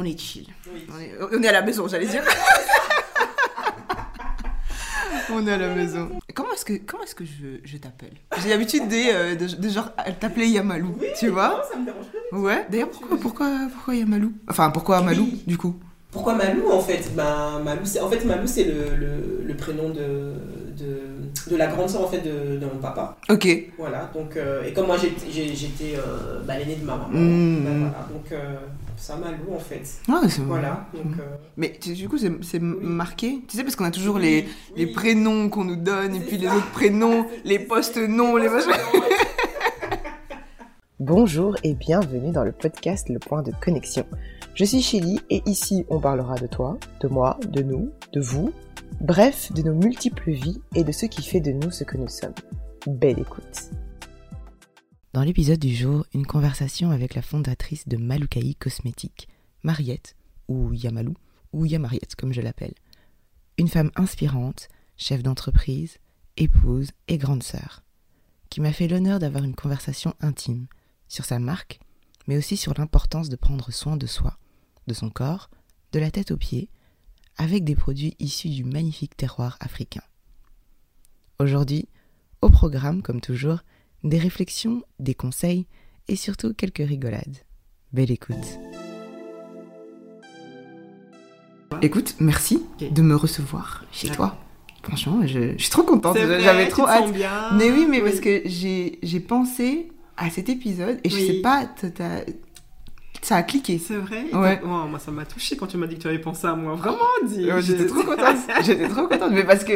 On est chill. On, est, on est à la maison, j'allais dire. on est à la maison. Comment est-ce que, comment est-ce que je, je t'appelle? J'ai l'habitude de, euh, de, de genre t'appeler Yamalou, tu vois? ça me dérange pas. Ouais. D'ailleurs, pourquoi, pourquoi, pourquoi Yamalou? Enfin, pourquoi Malou, Oui. du coup? Pourquoi Malou en fait? Ben, Malou, c'est- En fait, Malou, c'est le, le, le prénom de, de, de la grande sœur en fait, de, de mon papa. Ok. Voilà, donc, euh, et comme moi j'étais euh, bah, l'aînée de ma maman, Mm. ben, voilà, donc ça Malou en fait. C'est Voilà, donc. euh, Mais tu- du coup, c'est Oui. marqué. Tu sais, parce qu'on a toujours oui, les, oui. les prénoms qu'on nous donne, et puis les autres prénoms, les c'est- postes-noms, les machins. Bonjour et bienvenue dans le podcast Le Point de Connexion. Je suis Chélie et ici on parlera de toi, de moi, de nous, de vous, bref, de nos multiples vies et de ce qui fait de nous ce que nous sommes. Belle écoute. Dans l'épisode du jour, une conversation avec la fondatrice de Maloukaï Cosmétiques, Mariette, ou Yamalou, ou Yamariette comme je l'appelle. Une femme inspirante, chef d'entreprise, épouse et grande sœur, qui m'a fait l'honneur d'avoir une conversation intime sur sa marque, mais aussi sur l'importance de prendre soin de soi, de son corps, de la tête aux pieds, avec des produits issus du magnifique terroir africain. Aujourd'hui, au programme, comme toujours, des réflexions, des conseils et surtout quelques rigolades. Belle écoute. Écoute, merci de me recevoir chez toi. Franchement, je, je suis trop contente. J'avais tu trop te sens hâte. bien. Mais oui, mais parce que j'ai j'ai pensé à cet épisode et je Oui. sais pas, ça a cliqué. C'est vrai Ouais. Oh, Moi, ça m'a touché quand tu m'as dit que tu avais pensé à moi. Vraiment, dis. Ouais, J'étais je- trop contente. J'étais trop contente. Mais parce que,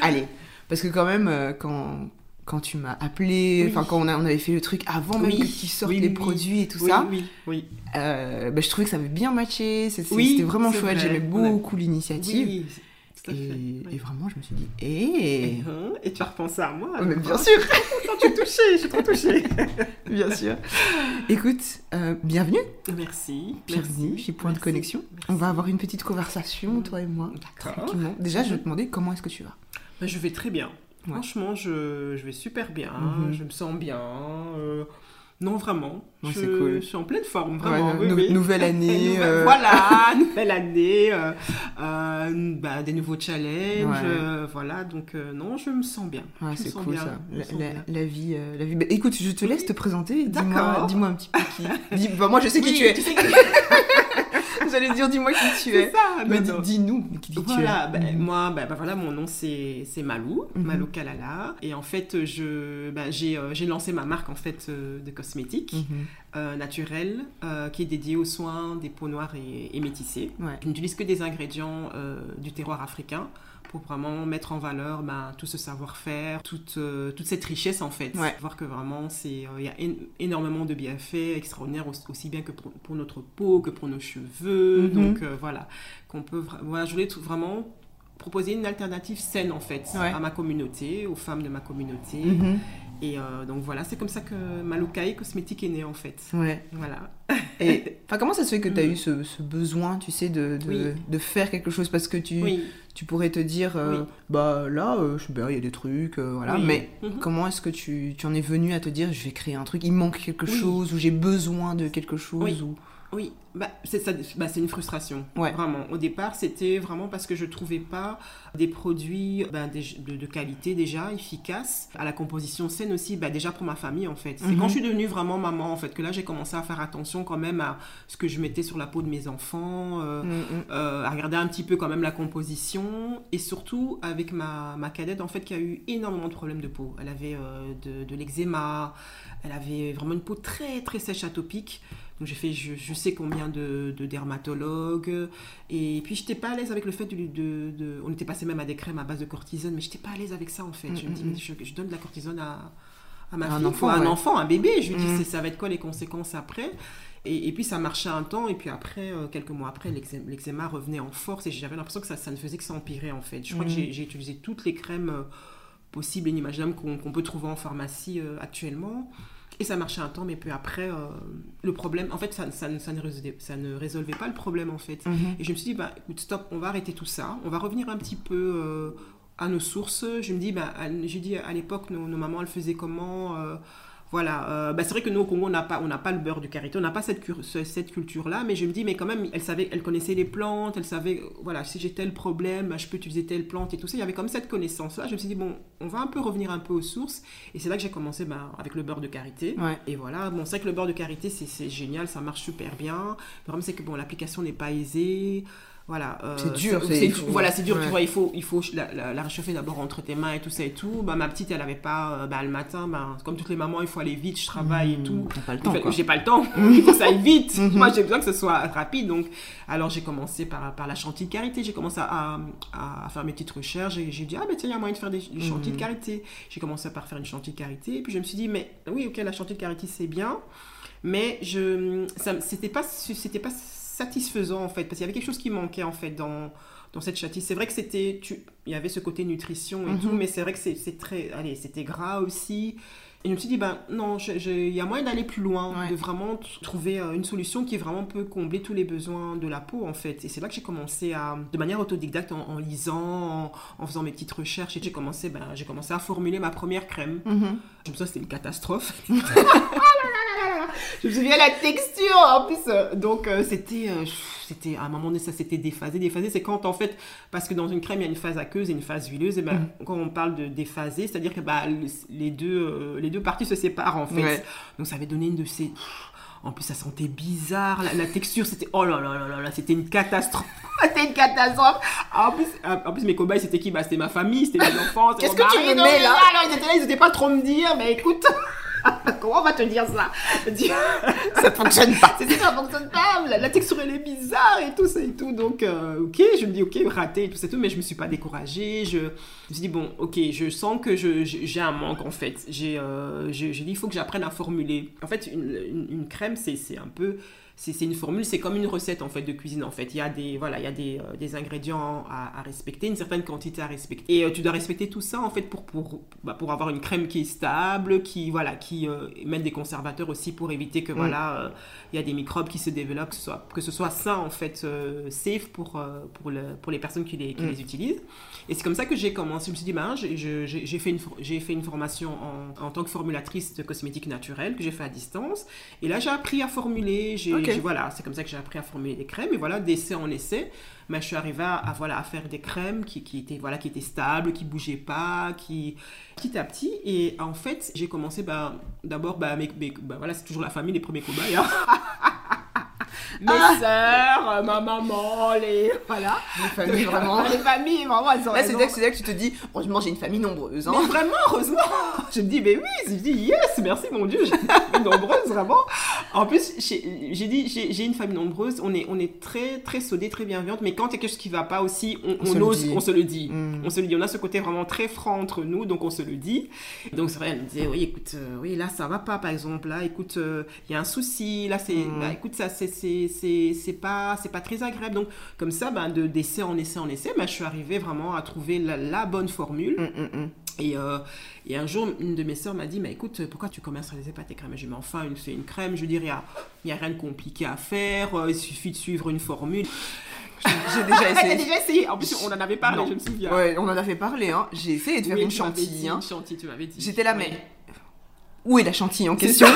allez, parce que quand même, euh, quand, quand tu m'as appelé, Oui. enfin quand on, a- on avait fait le truc avant même Oui. que tu sortes Oui, les produits et tout ça, oui, oui. euh, bah, je trouvais que ça avait bien matché. C'était vraiment chouette. vrai. J'aimais a- beaucoup l'initiative. Et, vraiment, je me suis dit, eh, Et, hein, et tu as repensé à moi mais bien sûr, tu es touchée, je suis trop touchée. bien sûr. Écoute, euh, bienvenue, Merci. bienvenue chez Point de Connexion. merci. On va avoir une petite conversation, toi et moi. D'accord. Déjà, je vais te demander comment est-ce que tu vas. Bah, je vais très bien. Ouais. Franchement, je, je vais super bien. Mhm. Je me sens bien. euh, non, vraiment. Ouais, je, c'est cool. je suis en pleine forme, vraiment. Ouais, oui, nou- oui. Nouvelle année. Nouvelle- euh, Voilà, nouvelle année, euh, euh, bah, des nouveaux challenges, Ouais. euh, voilà, donc euh, non, je me sens bien. C'est cool bien, ça. La, vie, la vie. Bah, écoute, je te laisse te présenter. Dis-moi, D'accord. dis-moi un petit peu qui. Dis- bah, moi, je sais qui Oui, tu es. tu sais qui- J'allais dire, dis-moi qui tu C'est es. ça, Mais dis-nous qui, Voilà, tu es. ben, moi, ben, ben, voilà, mon nom c'est Malou, Mhm. Malou Kalala. Et en fait, je, j'ai euh, j'ai lancé ma marque en fait euh, de cosmétiques Mhm. euh, naturels euh, qui est dédiée aux soins des peaux noires et, et métissées. Ouais. Je n'utilise que des ingrédients du terroir africain pour vraiment mettre en valeur ben, tout ce savoir-faire, toute, euh, toute cette richesse en fait. Ouais. Voir que vraiment euh, il y a énormément de bienfaits extraordinaires aussi, bien que pour, pour notre peau que pour nos cheveux. Mhm. Donc euh, voilà, qu'on peut voilà, je voulais tout- vraiment proposer une alternative saine en fait Ouais. à ma communauté, aux femmes de ma communauté. Mhm. Et euh, donc voilà, c'est comme ça que Maloukaï Cosmétique est né en fait. Ouais. Voilà. Et comment ça se fait que tu as eu ce, ce besoin, tu sais, de, de, Oui. de faire quelque chose? Parce que tu, Oui. tu pourrais te dire, euh, Oui. bah là, euh, je sais il y a des trucs, euh, voilà. Mais Mhm. comment est-ce que tu, tu en es venu à te dire, je vais créer un truc, il manque quelque chose, ou j'ai besoin de quelque chose ou... Oui, bah, c'est ça, bah, c'est une frustration. Ouais. Vraiment. Au départ, c'était vraiment parce que je trouvais pas des produits bah, des- de, de qualité déjà, efficaces, à la composition saine aussi, bah, déjà pour ma famille en fait. C'est Mhm. quand je suis devenue vraiment maman en fait que là j'ai commencé à faire attention quand même à ce que je mettais sur la peau de mes enfants. euh, Mm, mm. euh, à regarder un petit peu quand même la composition et surtout avec ma, ma cadette en fait qui a eu énormément de problèmes de peau. Elle avait euh, de, de l'eczéma, elle avait vraiment une peau très très sèche atopique. Donc j'ai fait je, je sais combien de, de dermatologues et puis j'étais pas à l'aise avec le fait de, de, de- on était passé même à des crèmes à base de cortisone mais j'étais pas à l'aise avec ça en fait. Je me dis Mm, mm, mais je, je donne de la cortisone à, à ma À un fille, enfant, quoi, un enfant, un bébé. Je lui dis Mm. ça va être quoi les conséquences après? Et, et puis ça marchait un temps, et puis après, euh, quelques mois après, l'eczé- l'eczéma revenait en force, et j'avais l'impression que ça, ça ne faisait que s'empirer en fait. Je crois que j'ai utilisé toutes les crèmes euh, possibles et inimaginables qu'on qu'on peut trouver en pharmacie euh, actuellement. Et ça marchait un temps, mais puis après, euh, le problème, en fait, ça, ça, ne- ça ne résolvait, ça ne résolvait pas le problème en fait. Mhm. Et je me suis dit, bah, écoute, stop, on va arrêter tout ça. On va revenir un petit peu euh, à nos sources. Je me dis, bah, j'ai dit à l'époque, nos, nos mamans, elles faisaient comment euh, Voilà, euh, bah, c'est vrai que nous au Congo, on n'a pas, on n'a pas le beurre de karité, on n'a pas cette, cette culture-là, mais je me dis, mais quand même, elle savait, elle connaissait les plantes, elle savait, euh, voilà, si j'ai tel problème, je peux utiliser telle plante et tout ça. Il y avait comme cette connaissance-là. Je me suis dit, bon, on va un peu revenir un peu aux sources, et c'est là que j'ai commencé bah, avec le beurre de karité. Ouais. Et voilà, bon, c'est vrai que le beurre de karité, c'est c'est génial, ça marche super bien. Le problème, c'est que bon, l'application n'est pas aisée. Voilà, euh, C'est dur, c'est- c'est- Voilà, c'est dur, Ouais. tu vois, il faut, il faut la, la- la réchauffer d'abord entre tes mains et tout ça et tout. Bah, ma petite, elle avait pas, euh, bah, le matin, bah, comme toutes les mamans, il faut aller vite, je travaille et tout. T'as pas le En temps, fait, quoi. J'ai pas le temps, il faut que ça aille vite. Mhm. Moi, j'ai besoin que ce soit rapide. Donc, alors j'ai commencé par, par la chantilly de karité. J'ai commencé à, à, à faire mes petites recherches. J'ai j'ai dit, ah, ben tiens, il y a moyen de faire des, des chantilly de karité. J'ai commencé par faire une chantilly de karité. Et puis, je me suis dit, mais oui, ok, la chantilly de karité, c'est bien. Mais je, ça, c'était pas, c'était pas satisfaisant, en fait. Parce qu'il y avait quelque chose qui manquait, en fait, dans, dans cette chantilly. C'est vrai que c'était, tu- il y avait ce côté nutrition et Mhm. tout, mais c'est vrai que c'est c'est très, allez, c'était gras aussi. Et je me suis dit, ben non, il y a moyen d'aller plus loin, Ouais. de vraiment trouver euh, une solution qui vraiment peut combler tous les besoins de la peau, en fait. Et c'est là que j'ai commencé à, de manière autodidacte, en, en lisant, en, en faisant mes petites recherches, et j'ai commencé, ben, j'ai commencé à formuler ma première crème. Mhm. Je me souviens, c'était une catastrophe. je me souviens la texture en plus. euh, donc euh, c'était, euh, c'était à un moment donné ça s'était déphasé. Déphasé, c'est quand en fait, parce que dans une crème il y a une phase aqueuse et une phase huileuse. Et ben Mhm. quand on parle de déphasé, c'est-à-dire que bah, le- les deux, les deux parties se séparent en fait. Ouais. Donc ça avait donné une de ces. En plus, ça sentait bizarre. La, la texture, c'était. Oh là là là là là, c'était une catastrophe. c'était une catastrophe. En plus, en plus, mes cobayes, c'était qui? Bah, C'était ma famille, c'était mes enfants. Qu'est-ce que tu me mets, là? Alors, ils étaient là, ils n'étaient pas trop me dire, mais écoute. Comment on va te dire ça Ça fonctionne pas. c'est ça, ça fonctionne pas. La, la texture elle est bizarre et tout ça et tout. Donc euh, ok, je me dis ok raté et tout ça et tout, mais je me suis pas découragée. Je, je me suis dit bon ok, je sens que je- je- j'ai un manque en fait. J'ai euh, dit il faut que j'apprenne à formuler. En fait une, une- une crème c'est un peu c'est c'est une formule, c'est comme une recette en fait de cuisine en fait. Il y a des voilà, il y a des, euh, des ingrédients à, à respecter, une certaine quantité à respecter. Et euh, tu dois respecter tout ça en fait pour pour bah, pour avoir une crème qui est stable, qui voilà, qui euh, met des conservateurs aussi pour éviter que voilà, euh, il y a des microbes qui se développent, que ce soit que ce soit sain en fait, euh, safe pour euh, pour le, pour les personnes qui les qui Mm. les utilisent. Et c'est comme ça que j'ai commencé. Je me suis dit ben j'ai- fait une fait une formation en, en tant que formulatrice de cosmétiques naturels que j'ai fait à distance. Et là j'ai appris à formuler. J'ai Ok. j'ai- voilà, c'est comme ça que j'ai appris à formuler des crèmes. Et voilà, d'essai en essai, mais je suis arrivée à, à, voilà, à faire des crèmes qui, qui étaient, voilà, qui étaient stables, qui bougeaient pas, qui petit à petit. Et en fait, j'ai commencé bah, d'abord, bah, bah, voilà, c'est toujours la famille, les premiers cobayes. hein. mes sœurs, euh, ma maman, les. Voilà. Les familles, vraiment. Les familles, vraiment, elles ont Là, c'est là, que- c'est là que tu te dis, heureusement, j'ai une famille nombreuse. Hein. Mais vraiment, heureusement, je me dis, mais oui, je me dis, yes, merci mon Dieu, j'ai une famille nombreuse, vraiment. En plus, j'ai dit, j'ai j'ai une famille nombreuse, on est, on est très, très soudés, très bienveillantes, mais quand il y a quelque chose qui va pas aussi, on, ose, dit. on se le dit. Mm. On se le dit, on a ce côté vraiment très franc entre nous, donc on se le dit. Donc c'est vrai, elle me disait, oui, écoute, euh, oui, là, ça va pas, par exemple, là, écoute, euh, il y a un souci, là, c'est, Mm. bah, écoute, ça, c'est, c'est, pas, c'est pas très agréable. Donc, comme ça, ben, de, d'essai en essai en essai, ben, je suis arrivée vraiment à trouver la, la bonne formule. Mm, mm, mm. Et, euh, et un jour, une de mes sœurs m'a dit, mais écoute, pourquoi tu commercialisais pas tes crèmes? Et je lui ai dit, mais enfin, une- c'est une crème, je dire, il n'y a, rien de compliqué à faire, euh, il suffit de suivre une formule. J'ai déjà essayé. déjà essayé, en plus on en avait parlé, Non. je me souviens. Ouais, on en avait parlé. Hein. J'ai essayé de faire Oui, une chantilly. Hein. Une chantilly, tu m'avais dit. J'étais là, Ouais. mais où est la chantilly en question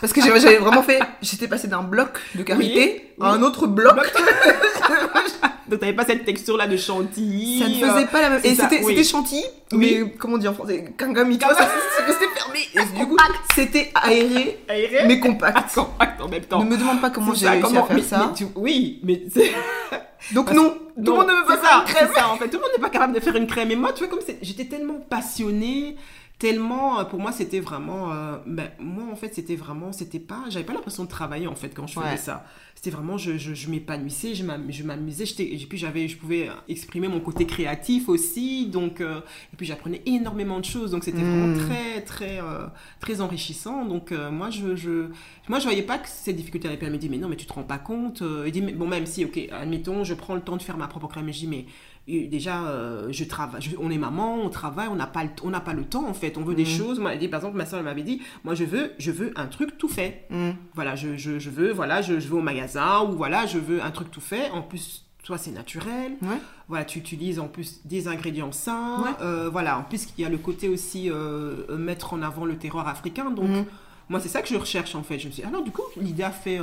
Parce que j'avais vraiment fait. J'étais passée d'un bloc de karité Oui, à un oui. autre bloc. Donc t'avais pas cette texture-là de chantilly. Ça ne euh, faisait pas la même. Et c'était oui. c'était chantilly, Oui. mais comment dire en français Kangami, tu vois, resté fermé. Et du coup, c'était aéré, aéré, mais compact. compact en même temps. Ne me demande pas comment j'ai réussi comment- à faire mais- ça. mais tu- oui, mais c'est. Donc Parce- non, tout le monde ne veut pas faire une ça, crème. c'est ça, en fait, tout le monde n'est pas capable de faire une crème. Et moi, tu vois, comme j'étais tellement passionnée, tellement, euh, pour moi, c'était vraiment, euh, ben, moi, en fait, c'était vraiment, c'était pas, j'avais pas l'impression de travailler, en fait, quand je faisais ça. C'était vraiment, je, je, je m'épanouissais, je m'am- je m'amusais, et puis j'avais, je pouvais exprimer mon côté créatif aussi, donc, euh, et puis j'apprenais énormément de choses, donc c'était vraiment très, très, euh, très enrichissant. Donc, euh, moi, je, je, moi, je voyais pas que ces difficultés allaient. Me dit, mais non, mais tu te rends pas compte. euh, Elle dit, mais bon, même si, ok, admettons, je prends le temps de faire ma propre crème, je dis, mais euh, déjà, euh, je travaille, je- on est maman, on travaille, on n'a pas, le- on n'a pas le temps en fait. On veut des Mhm. choses. Moi, elle dit, par exemple, ma soeur m'avait dit, moi, je veux, je veux un truc tout fait. Mm. Voilà, je, je, je veux, voilà, je, je vais au magasin ou voilà, je veux un truc tout fait. En plus, toi, c'est naturel. Ouais. Voilà, tu utilises en plus des ingrédients sains. Ouais. Euh, voilà, en plus, il y a le côté aussi euh, mettre en avant le terroir africain. Donc, Mhm. Moi, c'est ça que je recherche en fait. Je me suis dit, alors du coup, l'idée a fait.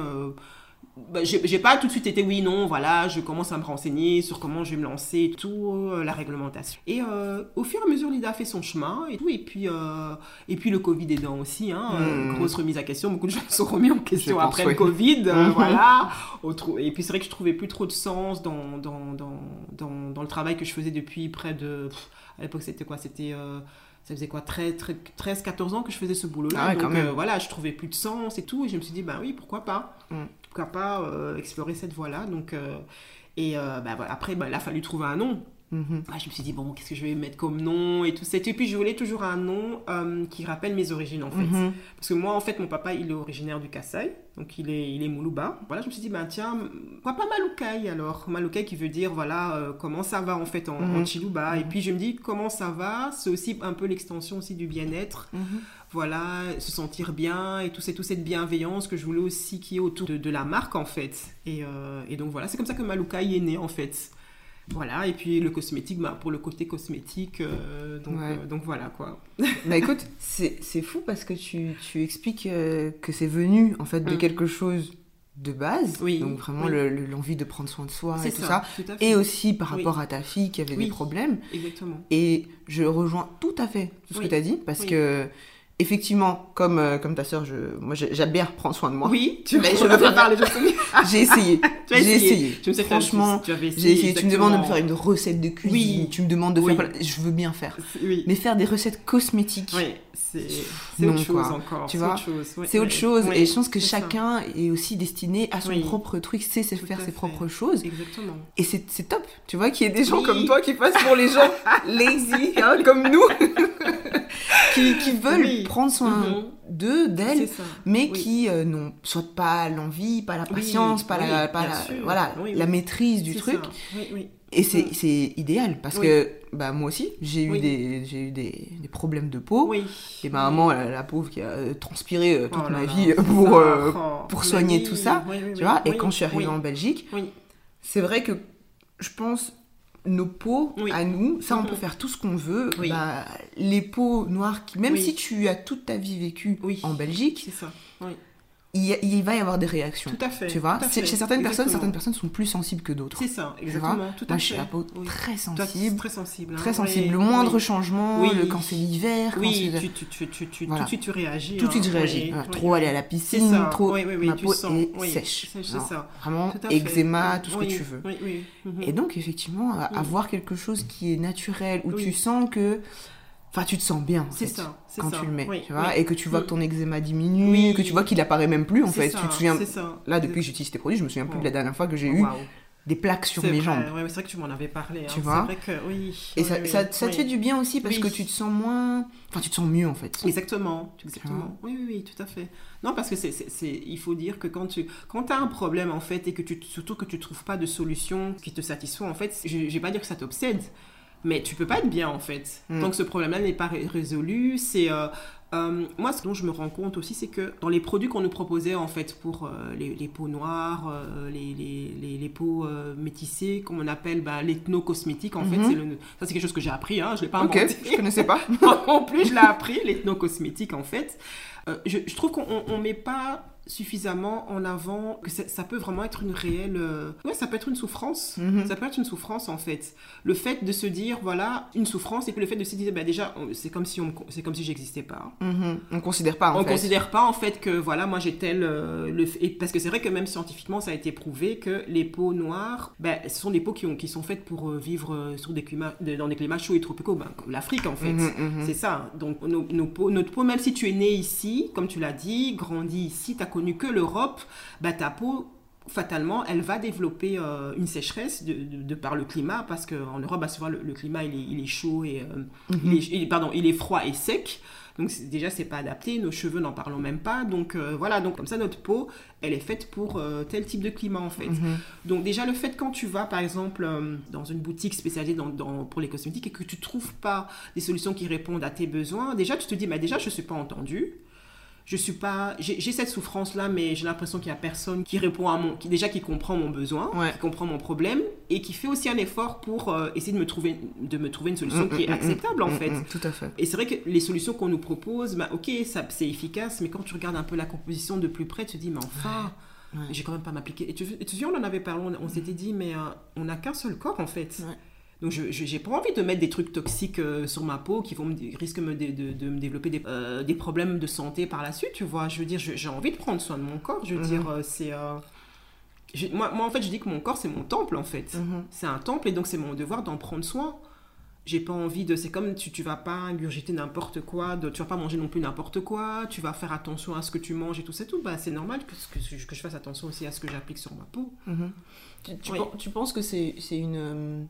Bah, j'ai pas tout de suite été oui, non, voilà, je commence à me renseigner sur comment je vais me lancer et tout, euh, la réglementation. Et euh, au fur et à mesure, l'idée a fait son chemin et tout. Et puis, euh, et puis le Covid aidant aussi, hein, Mhm. grosse remise à question. Beaucoup de gens se sont remis en question après le Covid, Mhm. voilà. Et puis c'est vrai que je trouvais plus trop de sens dans, dans, dans, dans, dans le travail que je faisais depuis près de. pff, à l'époque, c'était quoi? C'était. Ça faisait quoi 13, 13, 14 ans que je faisais ce boulot-là. Ah ouais, Donc euh, voilà, je trouvais plus de sens et tout. Et je me suis dit, bah oui, pourquoi pas Mm. Pourquoi pas euh, explorer cette voie-là. Donc, euh, et bah, après, bah, il a fallu trouver un nom. Mhm. Ah, je me suis dit, bon, qu'est-ce que je vais mettre comme nom et tout ça. Et puis, je voulais toujours un nom euh, qui rappelle mes origines, en fait. Mhm. Parce que moi, en fait, mon papa, il est originaire du Kassai, donc il est, il est Moulouba. Voilà, je me suis dit, ben tiens, pourquoi pas Maloukai alors Maloukai qui veut dire, voilà, euh, comment ça va en fait en, en Mhm. Chiluba. Et puis je me dis, comment ça va? C'est aussi un peu l'extension aussi du bien-être. Voilà, se sentir bien et tout, c'est toute cette bienveillance que je voulais aussi qui est autour de, de la marque en fait. Et, euh, et donc voilà, c'est comme ça que Maloukai est né en fait. Voilà, et puis le cosmétique, bah, pour le côté cosmétique, euh, donc, Ouais. euh, donc voilà quoi. Bah écoute, c'est fou parce que tu, tu expliques euh, que c'est venu en fait de Mm. quelque chose de base, Oui, donc vraiment oui. le- le- l'envie de prendre soin de soi et tout ça, tout à fait. et aussi par Oui. rapport à ta fille qui avait des problèmes. Exactement. Et je rejoins tout à fait tout ce que tu as dit parce que effectivement, comme, euh, comme ta sœur, je, moi j'ai- j'aime bien prendre soin de moi. Oui, tu Mais je veux pas- me souviens. J'ai essayé. Tu J'ai essayé. sais que Franchement, tu J'ai essayé. Tu me demandes de me faire une recette de cuisine. Oui. Tu me demandes de Oui. faire. Je veux bien faire. Oui. Mais faire des recettes cosmétiques, Oui, c'est autre chose quoi. encore. Tu c'est vois, autre chose. c'est autre et je pense que ça. chacun est aussi destiné à son propre truc, sait Tout faire ses fait. propres choses. Exactement. Et c'est top. Tu vois qu'il y ait des gens comme toi qui passent pour les gens lazy, hein, comme nous, qui, qui veulent Oui. prendre soin Mhm. d'eux, d'elles, mais Oui. qui euh, n'ont soit pas l'envie, pas la Oui, patience, pas, la, pas la- voilà, la maîtrise du truc. Et c'est Mm. c'est idéal parce que bah, moi aussi, j'ai eu, des, eu des, des problèmes de peau. Oui. Et ma maman, la, la pauvre, qui a euh, transpiré euh, toute Oh ma vie pour, euh, Oh, pour soigner tout ça, tu vois. Et quand je suis arrivée en Belgique, c'est vrai que je pense nos peaux Oui. à nous, ça on Mhm. peut faire tout ce qu'on veut. Oui. Bah, les peaux noires, qui, même Oui. si tu as toute ta vie vécu Oui. en Belgique, C'est ça. Il, va y avoir des réactions. Tout à fait. Tu vois, chez certaines personnes, certaines personnes sont plus sensibles que d'autres. C'est ça, exactement. Tout à Moi, fait. j'ai la peau Oui. très sensible. Très sensible. hein. Très Oui, sensible. Le moindre oui. changement, le, quand c'est l'hiver, quand Oui, c'est- tu, tu, tu, tu, tu- Voilà. tout de suite tu réagis. tout de suite hein. je réagis. Voilà, oui, trop aller à la piscine, ça. trop. Ma peau sens. est sèche. Alors, ça. Vraiment, Tout eczéma, tout ce que tu veux. Mhm. Et donc, effectivement, avoir quelque chose qui est naturel, où tu sens que. Enfin, tu te sens bien, en C'est fait, ça. quand ça. tu le mets. Oui, tu vois, oui. et que tu vois que Mm. ton eczéma diminue, Oui. que tu vois qu'il apparaît même plus, en fait. ça, Tu te souviens. Là, depuis que j'utilise tes produits, je me souviens plus de la dernière fois que j'ai Oh, eu des plaques sur mes vrai, jambes. ouais, c'est vrai que tu m'en avais parlé. Tu hein. vois C'est vrai que oui. Et ça, ça, te fait du bien aussi parce que tu te sens moins. Enfin, tu te sens mieux, en fait. Exactement, exactement. Oui, oui, oui, tout à fait. Non, parce que c'est, c'est, c'est- il faut dire que quand tu quand as un problème, en fait, et que tu, surtout que tu trouves pas de solution qui te satisfait, en fait, je, je vais pas dire que ça t'obsède, mais tu peux pas être bien, en fait. Mm. Tant que ce problème-là n'est pas ré- résolu, c'est... euh, euh, moi, ce dont je me rends compte aussi, c'est que dans les produits qu'on nous proposait, en fait, pour euh, les, les peaux noires, les, les, les, peaux métissées, comme on appelle bah, l'ethno-cosmétique, en fait, Mhm. c'est le, ça, c'est quelque chose que j'ai appris, hein, je l'ai pas Ok, inventé. je connaissais pas. en plus, je l'ai appris, l'ethno-cosmétique, en fait. Je, je trouve qu'on on met pas suffisamment en avant que ça, ça peut vraiment être une réelle... euh, Ouais, ça peut être une souffrance. Mhm. Ça peut être une souffrance, en fait. Le fait de se dire, voilà, une souffrance, et puis le fait de se dire, bah, déjà, c'est comme si, on c'est comme si j'existais pas. Mhm. On considère pas, en on fait. considère pas en fait que voilà moi j'ai tel euh, le et parce que c'est vrai que même scientifiquement ça a été prouvé que les peaux noires ben, ce sont des peaux qui, ont, qui sont faites pour euh, vivre euh, sur des climats dans des climats chauds et tropicaux ben, comme l'Afrique en fait Mhm, mhm. c'est ça donc nos, nos peaux, notre peau même si tu es né ici comme tu l'as dit grandi ici t'as connu que l'Europe ben, ta peau fatalement, elle va développer euh, une sécheresse de, de- de par le climat, parce qu'en Europe, bah, souvent, le, le climat, il est, il est chaud et... euh, Mhm. il est, il- pardon, il est froid et sec. Donc déjà, c'est pas adapté. Nos cheveux, n'en parlons même pas. Donc euh, voilà, donc comme ça, notre peau, elle est faite pour euh, tel type de climat, en fait. Mhm. Donc déjà, le fait quand tu vas, par exemple, euh, dans une boutique spécialisée dans, dans- pour les cosmétiques et que tu trouves pas des solutions qui répondent à tes besoins, déjà, tu te dis, bah, déjà, je suis pas entendue. Je suis pas j'ai cette souffrance là mais j'ai l'impression qu'il y a personne qui répond à mon qui déjà qui comprend mon besoin Ouais. qui comprend mon problème et qui fait aussi un effort pour euh, essayer de me trouver de me trouver une solution Mm, qui est mm, mm, acceptable en Mm, fait mm, Tout à fait. et c'est vrai que les solutions qu'on nous propose bah ok ça c'est efficace mais quand tu regardes un peu la composition de plus près tu te dis mais enfin Ouais. j'ai quand même pas m'appliquer et tu, et tu te souviens on en avait parlé on, on s'était dit mais euh, on n'a qu'un seul corps en fait Ouais. Donc je j'ai pas envie de mettre des trucs toxiques euh, sur ma peau qui vont me risquent me de, de me développer des, euh, des problèmes de santé par la suite tu vois je veux dire j'ai envie de prendre soin de mon corps je veux Mhm. dire c'est euh, j'ai- moi, moi en fait je dis que mon corps c'est mon temple en fait Mhm. c'est un temple et donc c'est mon devoir d'en prendre soin j'ai pas envie de c'est comme tu tu vas pas ingurgiter n'importe quoi de, tu vas pas manger non plus n'importe quoi tu vas faire attention à ce que tu manges et tout c'est tout bah c'est normal que, que, que je fasse attention aussi à ce que j'applique sur ma peau Mhm. Tu, tu Oui. pen- tu penses que c'est c'est une. euh,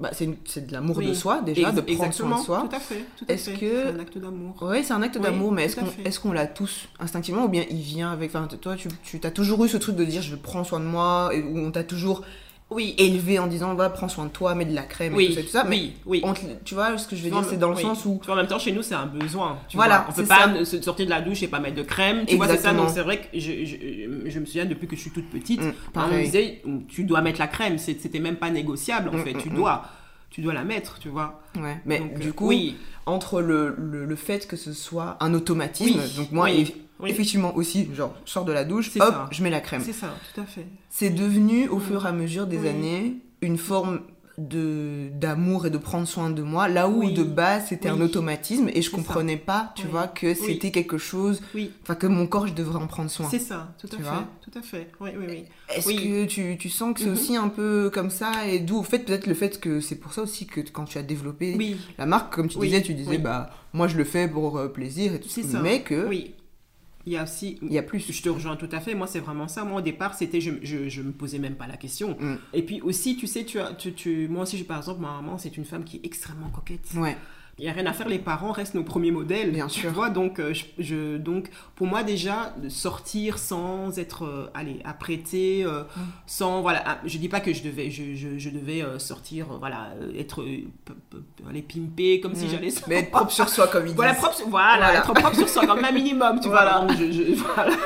Bah, c'est de l'amour Oui. de soi, déjà, Ex- de prendre exactement, soin de soi. tout à fait tout à Est-ce que- c'est un acte d'amour Oui, c'est un acte Oui, d'amour, mais est-ce qu'on est l'a tous instinctivement ou bien il vient avec. Enfin, toi, tu, tu as toujours eu ce truc de dire je prends soin de moi, et, où on t'a toujours oui élevé en disant va, prends soin de toi, mets de la crème et oui tout ça, tout ça. Mais oui oui on te- tu vois, ce que je veux Non, dire, c'est dans le oui. sens où. Tu vois, en même temps, chez nous, c'est un besoin. tu Voilà, vois. on peut pas ça. ne- se sortir de la douche et pas mettre de crème. Tu vois, c'est ça. Exactement. Donc, c'est vrai que je, je, je me souviens, depuis que je suis toute petite, Mm, on me disait, tu dois mettre la crème. C'était même pas négociable, en Mm, fait. mm, Tu mm. dois. Tu dois la mettre, tu vois. Ouais. Mais Donc, du euh, coup, oui, entre le, le, le fait que ce soit un automatisme, Oui, donc moi, oui, oui. effectivement aussi, genre, je sors de la douche, hop, ça. je mets la crème. c'est ça, tout à fait. C'est devenu, au fur et à mesure des Oui. années, une forme de d'amour et de prendre soin de moi, là où Oui. de base c'était un automatisme et je ça. comprenais pas, tu Oui. vois, que c'était quelque chose, Oui, enfin que mon corps je devrais en prendre soin. c'est ça, tout à Tu fait. Tout à fait. Oui, oui, oui. Est-ce que tu, tu sens que c'est Mhm. aussi un peu comme ça et d'où au fait peut-être le fait que c'est pour ça aussi que quand tu as développé la marque, comme tu disais, tu disais bah moi je le fais pour euh, plaisir et tout mais que Oui. Il y a aussi. il y a plus. Je te rejoins tout à fait. Moi, c'est vraiment ça. Moi, au départ, c'était, je, je, je me posais même pas la question. Mm. Et puis aussi, tu sais, tu as, tu, tu, moi aussi, j'ai- par exemple, ma maman, c'est une femme qui est extrêmement coquette. Ouais. Il n'y a rien à faire, les parents restent nos premiers modèles. Bien tu sûr. vois, donc, euh, je, je- donc, pour moi, déjà, de sortir sans être, euh, allez, apprêté, euh, Mm. sans, voilà, ah, je dis pas que je devais, je, je, je devais euh, sortir, voilà, être, aller pimper comme si Mm. j'allais Mais être propre sur soi comme il voilà, disent. propre, voilà, Voilà. être propre sur soi, comme un minimum, tu Voilà. vois. Donc, je, je- voilà,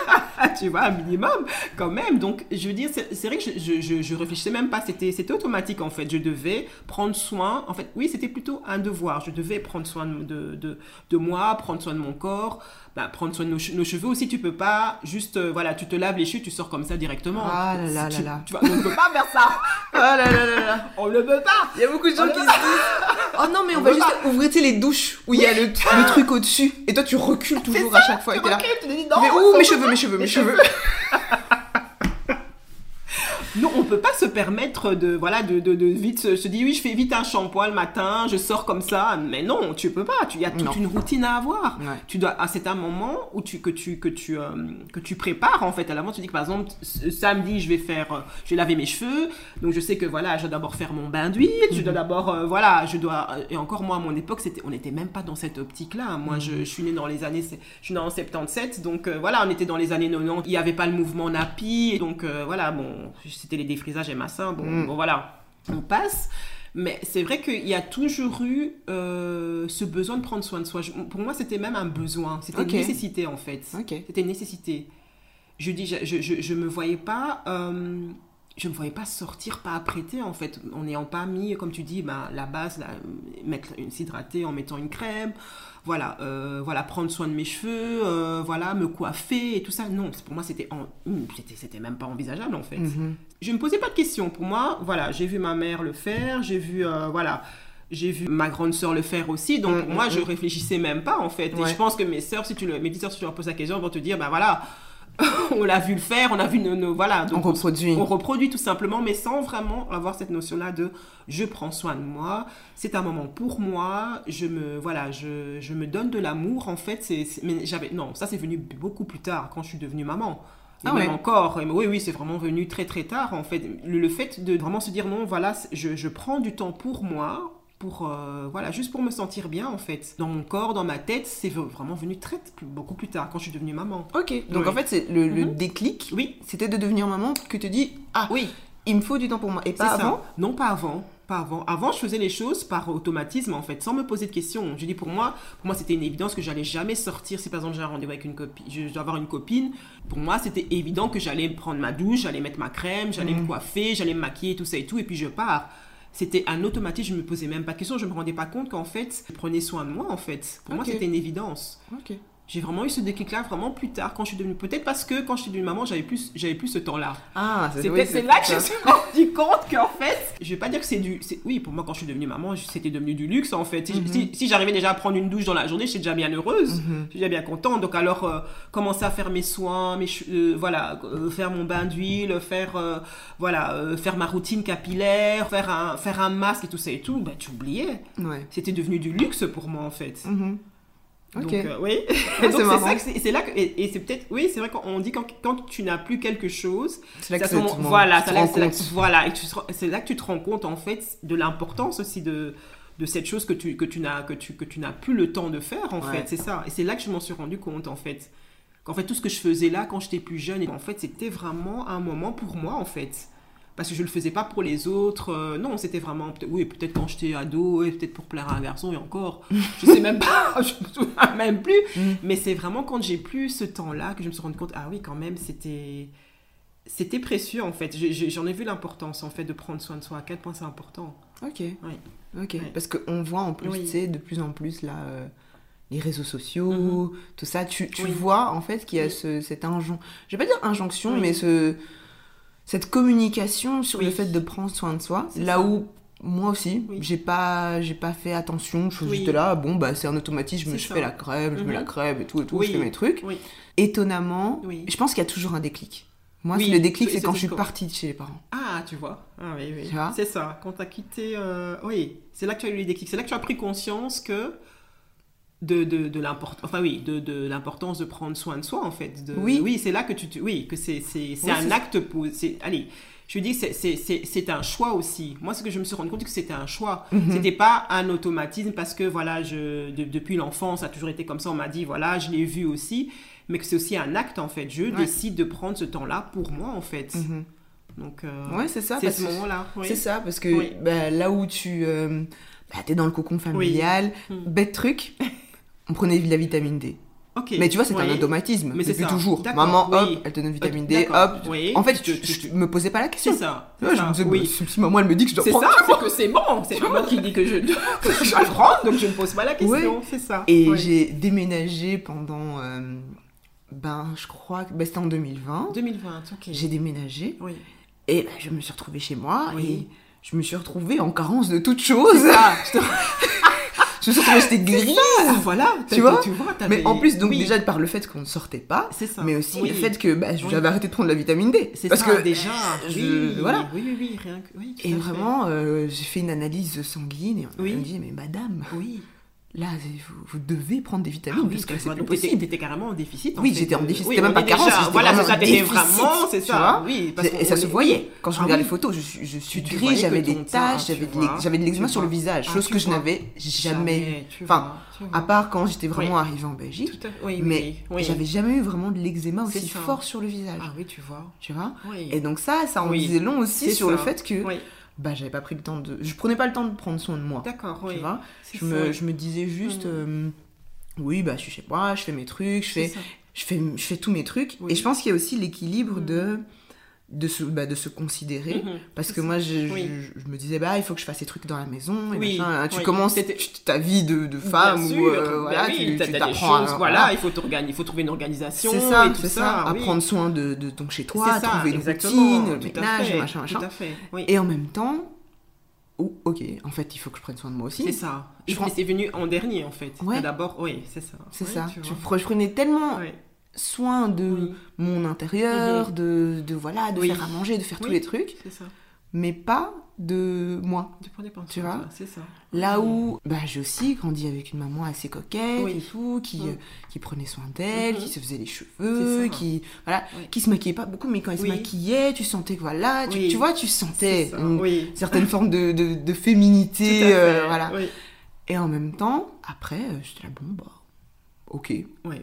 tu vois, un minimum, quand même. Donc, je veux dire, c'est vrai que je, je réfléchissais même pas, c'était c'était automatique, en fait. Je devais prendre soin, en fait, oui, c'était plutôt un devoir. Je devais prendre soin de, de, de, de moi, prendre soin de mon corps, bah, prendre soin de nos, che- nos cheveux aussi. Tu peux pas juste, euh, voilà, tu te laves les cheveux, tu sors comme ça directement. Ah là là là tu, là. Tu vois, on ne peut pas faire ça. Ah là là là là. On ne peut pas. Il y a beaucoup de gens qui se là disent Oh non, mais on, On va juste ouvrir les douches où il y a le, le truc au-dessus. Et toi, tu recules toujours à chaque fois. Et Tu là. recules, tu te dis, non, Ouh, va mes cheveux, mes cheveux, mes cheveux. Non, on peut pas se permettre de voilà de, de, de vite se, se dire oui je fais vite un shampoing le matin, je sors comme ça. Mais non, tu peux pas. Tu y a toute Non. une routine à avoir. Ouais. Tu dois ah, c'est un moment où tu que tu que tu euh, que tu prépares en fait. À l'avant tu dis que par exemple ce samedi je vais faire euh, je vais laver mes cheveux. Donc je sais que voilà je dois d'abord faire mon bain d'huile. Je dois d'abord euh, voilà je dois euh, et encore moi à mon époque c'était on n'était même pas dans cette optique là. Moi je, je suis née dans les années je suis née en 77 donc euh, voilà on était dans les années 90. Il y avait pas le mouvement nappy et donc euh, voilà bon c'était les défrisages et massin. Bon, Mm. bon voilà on passe. Mais c'est vrai qu'il y a toujours eu euh, ce besoin de prendre soin de soi. Je- pour moi, c'était même un besoin. C'était une nécessité, en fait. C'était une nécessité. Je dis, je, je, je, me voyais pas... euh, je me voyais pas sortir, pas apprêter en fait, en n'ayant pas mis, comme tu dis, ben, la base, la, mettre une s'hydrater en mettant une crème, voilà, euh, voilà, prendre soin de mes cheveux, euh, voilà, me coiffer et tout ça. Non, pour moi c'était, en- hum, c'était, même pas envisageable en fait Mhm. je me posais pas de questions. Pour moi, voilà, j'ai vu ma mère le faire, j'ai vu, euh, voilà, j'ai vu ma grande sœur le faire aussi. Donc Mm, pour moi, mm, je mm. réfléchissais même pas en fait. Et je pense que mes sœurs, si tu le, mes petites sœurs, si tu leur poses la question, vont te dire, ben voilà, on l'a vu le faire, on a vu nos, nos- voilà. On reproduit. on reproduit tout simplement, mais sans vraiment avoir cette notion-là de je prends soin de moi, c'est un moment pour moi, je me voilà, je, je me donne de l'amour en fait. C'est, mais j'avais non, ça c'est venu beaucoup plus tard quand je suis devenue maman. Et Ah même ouais. encore, et oui, oui, c'est vraiment venu très très tard en fait. Le, le fait de vraiment se dire non, voilà, je, je prends du temps pour moi, pour euh, voilà, juste pour me sentir bien en fait, dans mon corps, dans ma tête, c'est vraiment venu très beaucoup plus tard quand je suis devenue maman. Ok. Donc en fait, c'est le, le Mhm. déclic, Oui, c'était de devenir maman que te dis Ah, oui, il me faut du temps pour moi. Et pas ça. avant? Non, pas avant. pas avant. Avant, je faisais les choses par automatisme, en fait, sans me poser de questions. Je dis, pour moi, pour moi c'était une évidence que j'allais jamais sortir. Si par exemple j'ai un rendez-vous avec une copine, je dois avoir une copine, pour moi, c'était évident que j'allais prendre ma douche, j'allais mettre ma crème, j'allais me coiffer, j'allais me maquiller, tout ça et tout, et puis je pars. C'était un automatisme, je me posais même pas de questions, je me rendais pas compte qu'en fait, prenais soin de moi, en fait. Pour moi, c'était une évidence. J'ai vraiment eu ce déclic-là vraiment plus tard, quand je suis devenue. Peut-être parce que quand je suis devenue maman, j'avais plus, j'avais plus ce temps-là. Ah, C'est oui, c'est là que je me suis rendu compte qu'en fait, je vais pas dire que c'est du. Oui, pour moi, quand je suis devenue maman, c'était devenu du luxe en fait. Si, Mhm. si- si j'arrivais déjà à prendre une douche dans la journée, j'étais déjà bien heureuse, Mhm. j'étais déjà bien contente. Donc alors, euh, commencer à faire mes soins, mes euh, voilà, euh, faire mon bain d'huile, faire voilà, faire ma routine capillaire, faire un faire un masque et tout ça et tout, bah tu oubliais. Ouais. C'était devenu du luxe pour moi en fait. Mhm. Donc, euh, oui. Ah, c'est ça que c'est là que et, et c'est peut-être oui c'est vrai qu'on dit quand, quand tu n'as plus quelque chose C'est là que moment- voilà, tu c'est là, voilà, c'est que tu te rends compte en fait de l'importance aussi de, de cette chose que tu, que tu n'as que tu, que tu n'as plus le temps de faire en Ouais. fait, c'est ça. Et c'est là que je m'en suis rendu compte en fait. Qu'en fait tout ce que je faisais là quand j'étais plus jeune, en fait c'était vraiment un moment pour moi en fait. Parce que je le faisais pas pour les autres. euh, non, c'était vraiment. Oui, peut-être quand j'étais ado, et peut-être pour plaire à un garçon, et encore. Je sais même pas, je me souviens même plus. Mm. Mais c'est vraiment quand j'ai plus ce temps-là que je me suis rendu compte, ah oui, quand même, c'était. C'était précieux en fait. J'en ai vu l'importance en fait de prendre soin de soi. À quel point c'est important. Ok. Oui. Ok. Ouais. Parce qu'on voit en plus, Oui. tu sais, de plus en plus là, euh, les réseaux sociaux, Mhm. tout ça. Tu, tu Oui. vois en fait qu'il y a Oui. ce, cette injonction. Je vais pas dire injonction, Oui. mais ce, cette communication sur Oui. le fait de prendre soin de soi. Là ça. où moi aussi, Oui. j'ai pas, j'ai pas fait attention. Je suis Oui. juste là, bon bah c'est un automatisme. Je ça. fais la crème, je mets Mhm. la crème et tout et tout. Je fais mes trucs. Étonnamment, je pense qu'il y a toujours un déclic. Moi, le déclic, c'est quand je suis partie de chez les parents. Ah, tu vois. Ah oui, oui. C'est ça. Quand tu as quitté. euh, Oui, c'est là que tu as eu les déclics. C'est là que tu as pris conscience que. De, de, de l'importance enfin oui de, de l'importance de prendre soin de soi en fait de, Oui. oui c'est là que tu te- oui que c'est c'est c'est Oui, un acte pour c'est allez je dis c'est c'est c'est c'est un choix aussi moi ce que je me suis rendu compte c'est que c'était un choix Mhm. c'était pas un automatisme parce que voilà je de- depuis l'enfance ça a toujours été comme ça on m'a dit voilà je l'ai vu aussi mais que c'est aussi un acte en fait je décide de prendre ce temps là pour moi en fait Mhm. donc euh, Ouais, c'est ça. c'est ce que- moment là C'est ça, parce que Oui. bah, là où tu euh, bah, es dans le cocon familial, Mm. bête truc, on prenait de la vitamine D. ok Mais tu vois, c'est Oui. un automatisme. Mais c'est depuis toujours. Maman, hop, oui. elle te donne vitamine D, hop. oui. En fait, Tu- je, tu- me posais pas la question. c'est ça c'est je me disais, oui. si maman elle me dit que je dois c'est prendre. ça c'est que c'est bon c'est maman qui dit que je, que je dois prendre donc je ne pose pas la question c'est ça Et j'ai déménagé pendant. euh, ben, je crois que ben, c'était en 2020. 2020 ok J'ai déménagé oui et ben, je me suis retrouvée chez moi et je me suis retrouvée en carence de toutes choses. je me suis retrouvée, j'étais grise. voilà Tu vois tu vois t'avais- Mais en plus, donc oui. déjà par le fait qu'on ne sortait pas, ça mais aussi Oui. le fait que bah, j'avais Oui. arrêté de prendre la vitamine D. c'est Parce ça que déjà je- oui, voilà. oui oui oui rien que Et vraiment, euh, j'ai fait une analyse sanguine et on Oui. me dit mais madame, oui là vous, vous devez prendre des ah vitamines oui parce que c'est plus possible. t'étais carrément en déficit en Oui, j'étais en déficit, oui, c'était même pas carence, déjà- voilà c'est ça t'étais vraiment c'est ça. oui parce Et ça se voyait. Quand je Ah regardais oui. les photos, je suis, je suis gris, j'avais des taches, j'avais de l'eczéma sur le visage, Ah, chose que je n'avais jamais. Enfin, À part quand j'étais vraiment arrivée en Belgique, mais j'avais jamais eu vraiment de l'eczéma aussi fort sur le visage. Ah oui, tu vois. Tu vois? Et donc ça, ça en disait long aussi sur le fait que bah j'avais pas pris le temps de, je prenais pas le temps de prendre soin de moi. d'accord, oui. Tu vois je me, je me disais juste, Mm. euh, oui bah je suis chez moi, je fais mes trucs, je C'est fais, ça. je fais, je fais tous mes trucs. Oui. Et je pense qu'il y a aussi l'équilibre Mm. de de se, bah, de se considérer. Mhm. Parce que moi, je, Oui. je, je me disais, bah, il faut que je fasse ces trucs dans la maison. Et Oui, machin. hein. Tu oui. commences ta vie de, de femme ou euh, voilà, oui, tu tu des choses, à- voilà, il faut, il faut trouver une organisation C'est ça, c'est ça. ça. À prendre soin de, de ton chez toi, C'est ça, trouver une routine, le ménage, fait, machin, machin. Tout à fait, oui. Et en même temps, oh, ok, en fait, il faut que je prenne soin de moi aussi. C'est ça. Je mais c'est venu en dernier, en fait. Ouais. D'abord, oui, c'est ça. C'est ça. je prenais tellement. Soin de Oui. mon intérieur, de, de voilà, de Oui. faire à manger, de faire tous les trucs, ça. mais pas de moi. Tu prenais pas Tu de vois C'est ça. Là où bah, j'ai aussi grandi avec une maman assez coquette et tout, qui, Mm. euh, qui prenait soin d'elle, qui se faisait les cheveux, qui voilà, qui se maquillait pas beaucoup, mais quand elle se maquillait, tu sentais que voilà, tu, tu vois, tu sentais ça, une certaine forme de, de, de féminité, euh, voilà. Et en même temps, après, euh, j'étais là, bon, bah, ok,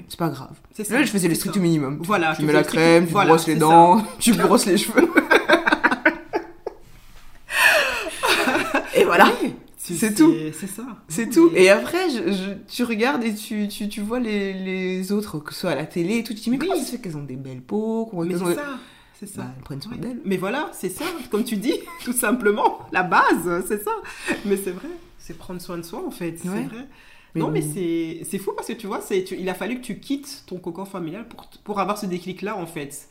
c'est pas grave. Là, je faisais le strict minimum. Voilà, Tu mets la crème, tu voilà, brosses les dents, tu brosses les cheveux. Et voilà. C'est tout. C'est ça. C'est tout. Et après, je, je- tu regardes et tu, tu, tu vois les, les autres, que ce soit à la télé et tout. Tu te dis, mais Oui. comment ça se fait qu'elles ont des belles peaux Mais c'est ont... ça. C'est ça. Bah, elles prennent soin d'elles. Mais voilà, c'est ça, comme tu dis, tout simplement, la base, c'est ça. Mais c'est vrai, c'est prendre soin de soi en fait, Ouais. c'est vrai. Mais non, mais c'est c'est fou parce que tu vois, c'est tu- il a fallu que tu quittes ton cocon familial pour, pour avoir ce déclic-là en fait.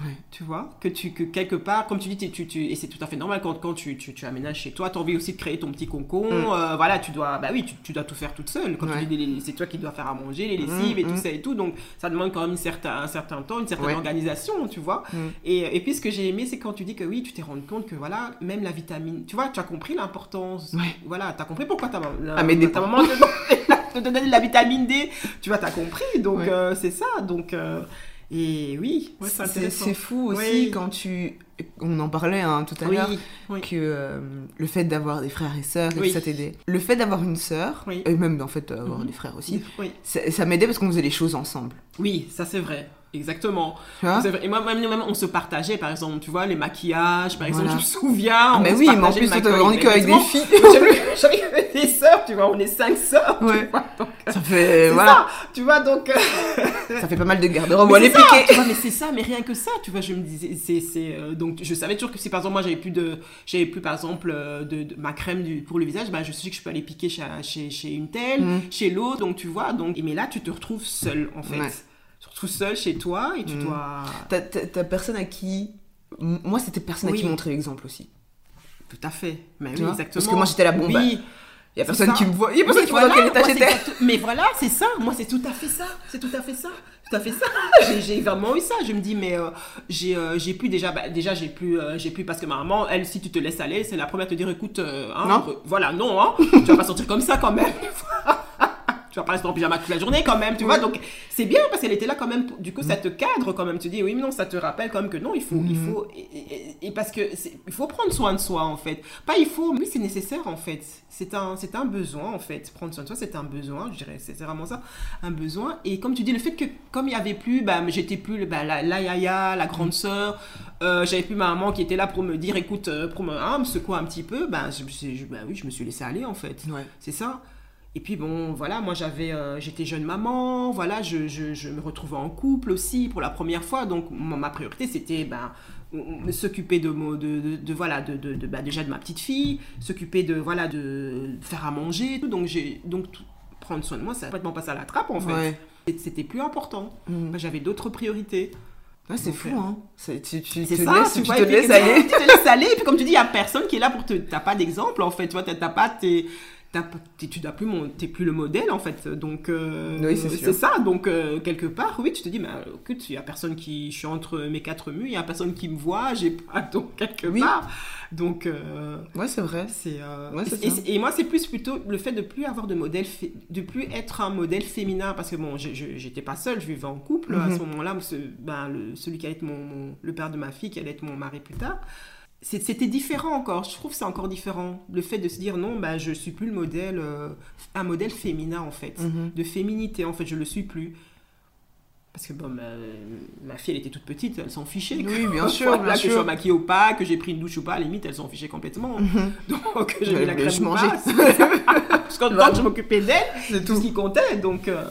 Ouais. Tu vois, que tu que quelque part, comme tu dis, tu, tu, et c'est tout à fait normal quand, quand tu, tu, tu aménages chez toi, tu as envie aussi de créer ton petit cocon. Mm. euh, voilà, tu dois, bah oui, tu, tu dois tout faire toute seule. Quand Ouais. tu dis, c'est toi qui dois faire à manger, les lessives Mm, et tout mm. ça et tout. Donc, ça demande quand même une certain, un certain temps, une certaine Ouais. organisation, tu vois. Et, et puis, ce que j'ai aimé, c'est quand tu dis que oui, tu t'es rendu compte que voilà, même la vitamine, tu vois, tu as compris l'importance. Voilà, tu as compris pourquoi ta, la- Ah, mais des ta maman te donnait de la vitamine D. Tu vois, tu as compris. Donc, euh, c'est ça. Donc, euh, et oui, ouais, c'est fou aussi Oui. quand tu. On en parlait hein, tout à Oui, l'heure. oui. que euh, le fait d'avoir des frères et sœurs, et ça t'aidait. Le fait d'avoir une sœur, et même en fait d'avoir Mhm. des frères aussi, ça m'aidait parce qu'on faisait les choses ensemble. Oui, ça c'est vrai. Exactement. Et moi, même, même, on se partageait, par exemple, tu vois, les maquillages, par exemple, Voilà. je me souviens. Ah, on mais se oui, mais en plus, toi, maquillage. grandi qu'avec des filles. J'avais des sœurs, tu vois, on est cinq sœurs. tu Ouais. vois, donc, Ça fait. Voilà. ça, tu vois, donc. euh, Ça fait pas mal de garde-robe. On va les piquer. tu vois, mais c'est ça, mais rien que ça, tu vois, je me disais, c'est, c'est, euh, donc je savais toujours que si par exemple moi j'avais plus de, j'avais plus par exemple euh, de, de- ma crème du, pour le visage, bah je sais que je peux aller piquer chez, chez, chez une telle, Mm. chez l'autre, donc tu vois, donc, et mais là tu te retrouves seul en fait. Ouais. Retrouves seul chez toi et tu Mm. dois. T'as- personne à qui. Moi, c'était personne à qui montrer l'exemple aussi. Tout à fait. Mais Tu oui, exactement. Parce que moi, j'étais la bombe. Oui. Il y a personne qui me voit. Il y a personne Oui, qui voit dans voilà, quel état j'étais. Mais voilà, c'est ça. Moi, c'est tout à fait ça. C'est tout à fait ça. Tout à fait ça. J'ai- vraiment eu ça. Je me dis, mais euh, j'ai euh, plus déjà. bah, déjà, j'ai plus, euh, j'ai plus parce que ma maman, elle, si tu te laisses aller, c'est la première à te dire, écoute, euh, hein, Non. voilà, non, hein, tu vas pas sortir comme ça quand même. tu vas pas rester en pyjama toute la journée quand même, tu vois. Donc, c'est bien parce qu'elle était là quand même. Du coup, ça te cadre quand même. Tu dis, oui, mais non, ça te rappelle quand même que non, il faut. Il Mhm. faut et, et- et parce que il faut prendre soin de soi en fait. Pas il faut, oui, c'est nécessaire en fait. C'est un, c'est un besoin en fait. Prendre soin de soi, c'est un besoin, je dirais. C'est vraiment ça, un besoin. Et comme tu dis, le fait que comme il y avait plus, bah, j'étais plus bah, la, la yaya, la grande sœur, euh, j'avais plus ma maman qui était là pour me dire, écoute, euh, pour me, hein, me secouer un petit peu, bah, je, je- je- bah oui, je me suis laissée aller en fait. Ouais. C'est ça. Et puis bon, voilà, moi j'avais, euh, j'étais jeune maman, voilà, je, je, je me retrouvais en couple aussi pour la première fois, donc ma priorité c'était ben, s'occuper de, de, de, de, voilà, de, de, de- bah, déjà de ma petite fille, s'occuper de, voilà, de faire à manger, tout. donc j'ai, donc tout- prendre soin de moi, ça complètement passé à la trappe en fait. Ouais. C'était plus important. Mm. Bah, J'avais d'autres priorités. Ouais, c'est fou, euh, hein. C'est- Tu, tu C'est te ça, laisses, tu, tu vois, te laisses aller. Tu te laisses aller, et puis comme tu dis, il y a personne qui est là pour te. T'as pas d'exemple en fait, tu vois, t'as t'as pas tes. Tu n'as plus mon, plus le modèle en fait, donc euh, Oui, c'est ça. Donc euh, quelque part, oui, tu te dis, mais euh, écoute, il y a personne qui, je suis entre mes quatre murs, il y a personne qui me voit, j'ai pas donc quelque Oui. part. Donc euh, Ouais, c'est vrai. c'est Ouais, et, et moi c'est plus plutôt le fait de plus avoir de modèle de plus être un modèle féminin parce que bon j'étais pas seule je vivais en couple à Mhm. ce moment-là ce- ben, le, celui qui allait être mon, mon- le père de ma fille qui allait être mon mari plus tard c'était différent encore je trouve que c'est encore différent le fait de se dire non bah je suis plus le modèle euh, un modèle féminin en fait Mhm. de féminité en fait je le suis plus parce que bon, ma, ma fille, elle était toute petite, elle s'en fichait. Oui, bien sûr, bien que je sois maquillée ou pas, que j'ai pris une douche ou pas, à la limite, elle s'en fichait complètement. Mhm. Donc, j'ai Ouais, mis la crème je ou mangeais. pas. Parce que quand je m'occupais d'elle, C'est tout tout. ce qui comptait. Donc, euh,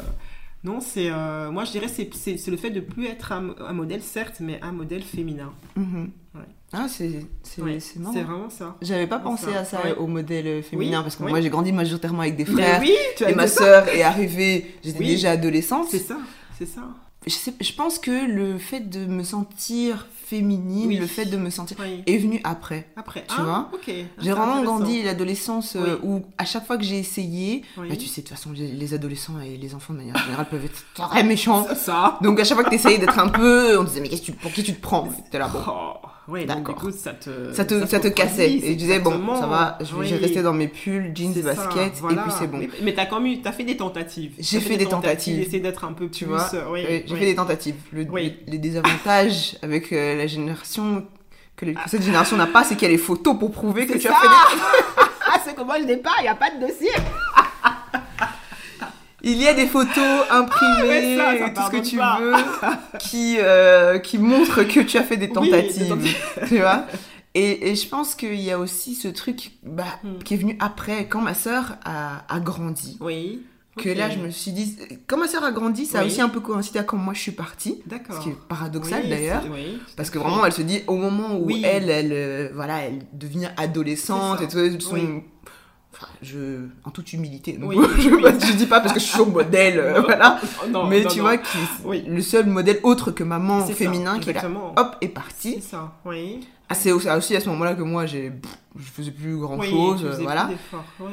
non, c'est. euh, moi, je dirais c'est c'est c'est le fait de plus être un, un modèle, certes, mais un modèle féminin. Mhm. Ouais. Ah, c'est c'est Ouais, c'est vraiment ça. J'avais pas pensé ça. à ça, Ouais. au modèle féminin, Oui, parce que oui. moi j'ai grandi majoritairement avec des Mais frères. oui, tu as Et ma sœur est arrivée, j'étais déjà adolescente. C'est ça, c'est ça. Je, sais- je pense que le fait de me sentir féminine, Oui. le fait de me sentir. Oui. est venu après. Après, Tu ah, vois J'ai vraiment grandi l'adolescence euh, où à chaque fois que j'ai essayé, bah, tu sais, de toute façon, les, les adolescents et les enfants de manière générale peuvent être très méchants. C'est ça. Donc à chaque fois que tu essayais d'être un peu, on disait mais qu'est-ce que tu, pour qui tu te prends? T'es là bon. Oh, ouais, D'accord. du coup, ça te. Ça te, ça te cassait. Et je disais, bon, ça va, je vais, je vais Oui. rester dans mes pulls, jeans, baskets, voilà. et puis c'est bon. Mais, mais t'as quand même t'as fait des tentatives. J'ai fait des tentatives. Essayer d'être un peu Tu plus. vois oui, Ouais, J'ai oui. fait des tentatives. Le- Oui. Les désavantages avec euh, la génération que les- que cette génération n'a pas, c'est qu'il y a les photos pour prouver que tu as fait des... Ah, c'est je n'ai pas, il n'y a pas de dossier. Il y a des photos imprimées, ça, ça tout ce que tu pas. veux, qui, euh, qui montrent que tu as fait des Oui, tentatives. des tentatives. tu vois Et, et je pense qu'il y a aussi ce truc bah, Hmm. qui est venu après, quand ma sœur a, a grandi. Oui. Que là, je me suis dit, quand ma sœur a grandi, ça a aussi un peu coïncidé à quand moi je suis partie. D'accord. Ce qui est paradoxal Oui, d'ailleurs. oui, Parce que vraiment, elle se dit, au moment où elle, elle, euh, voilà, elle devient adolescente, et tout, son-. Enfin, je, en toute humilité, donc, Oui, je, je dis pas parce que je suis son modèle, euh, voilà. Non, mais non, tu vois, qui, Oui. le seul modèle autre que maman C'est ça, féminin qui est là, hop, est C'est parti. ça, oui. Ah, c'est aussi à ce moment-là que moi, j'ai, je faisais plus grand Oui, chose, euh, voilà. plus.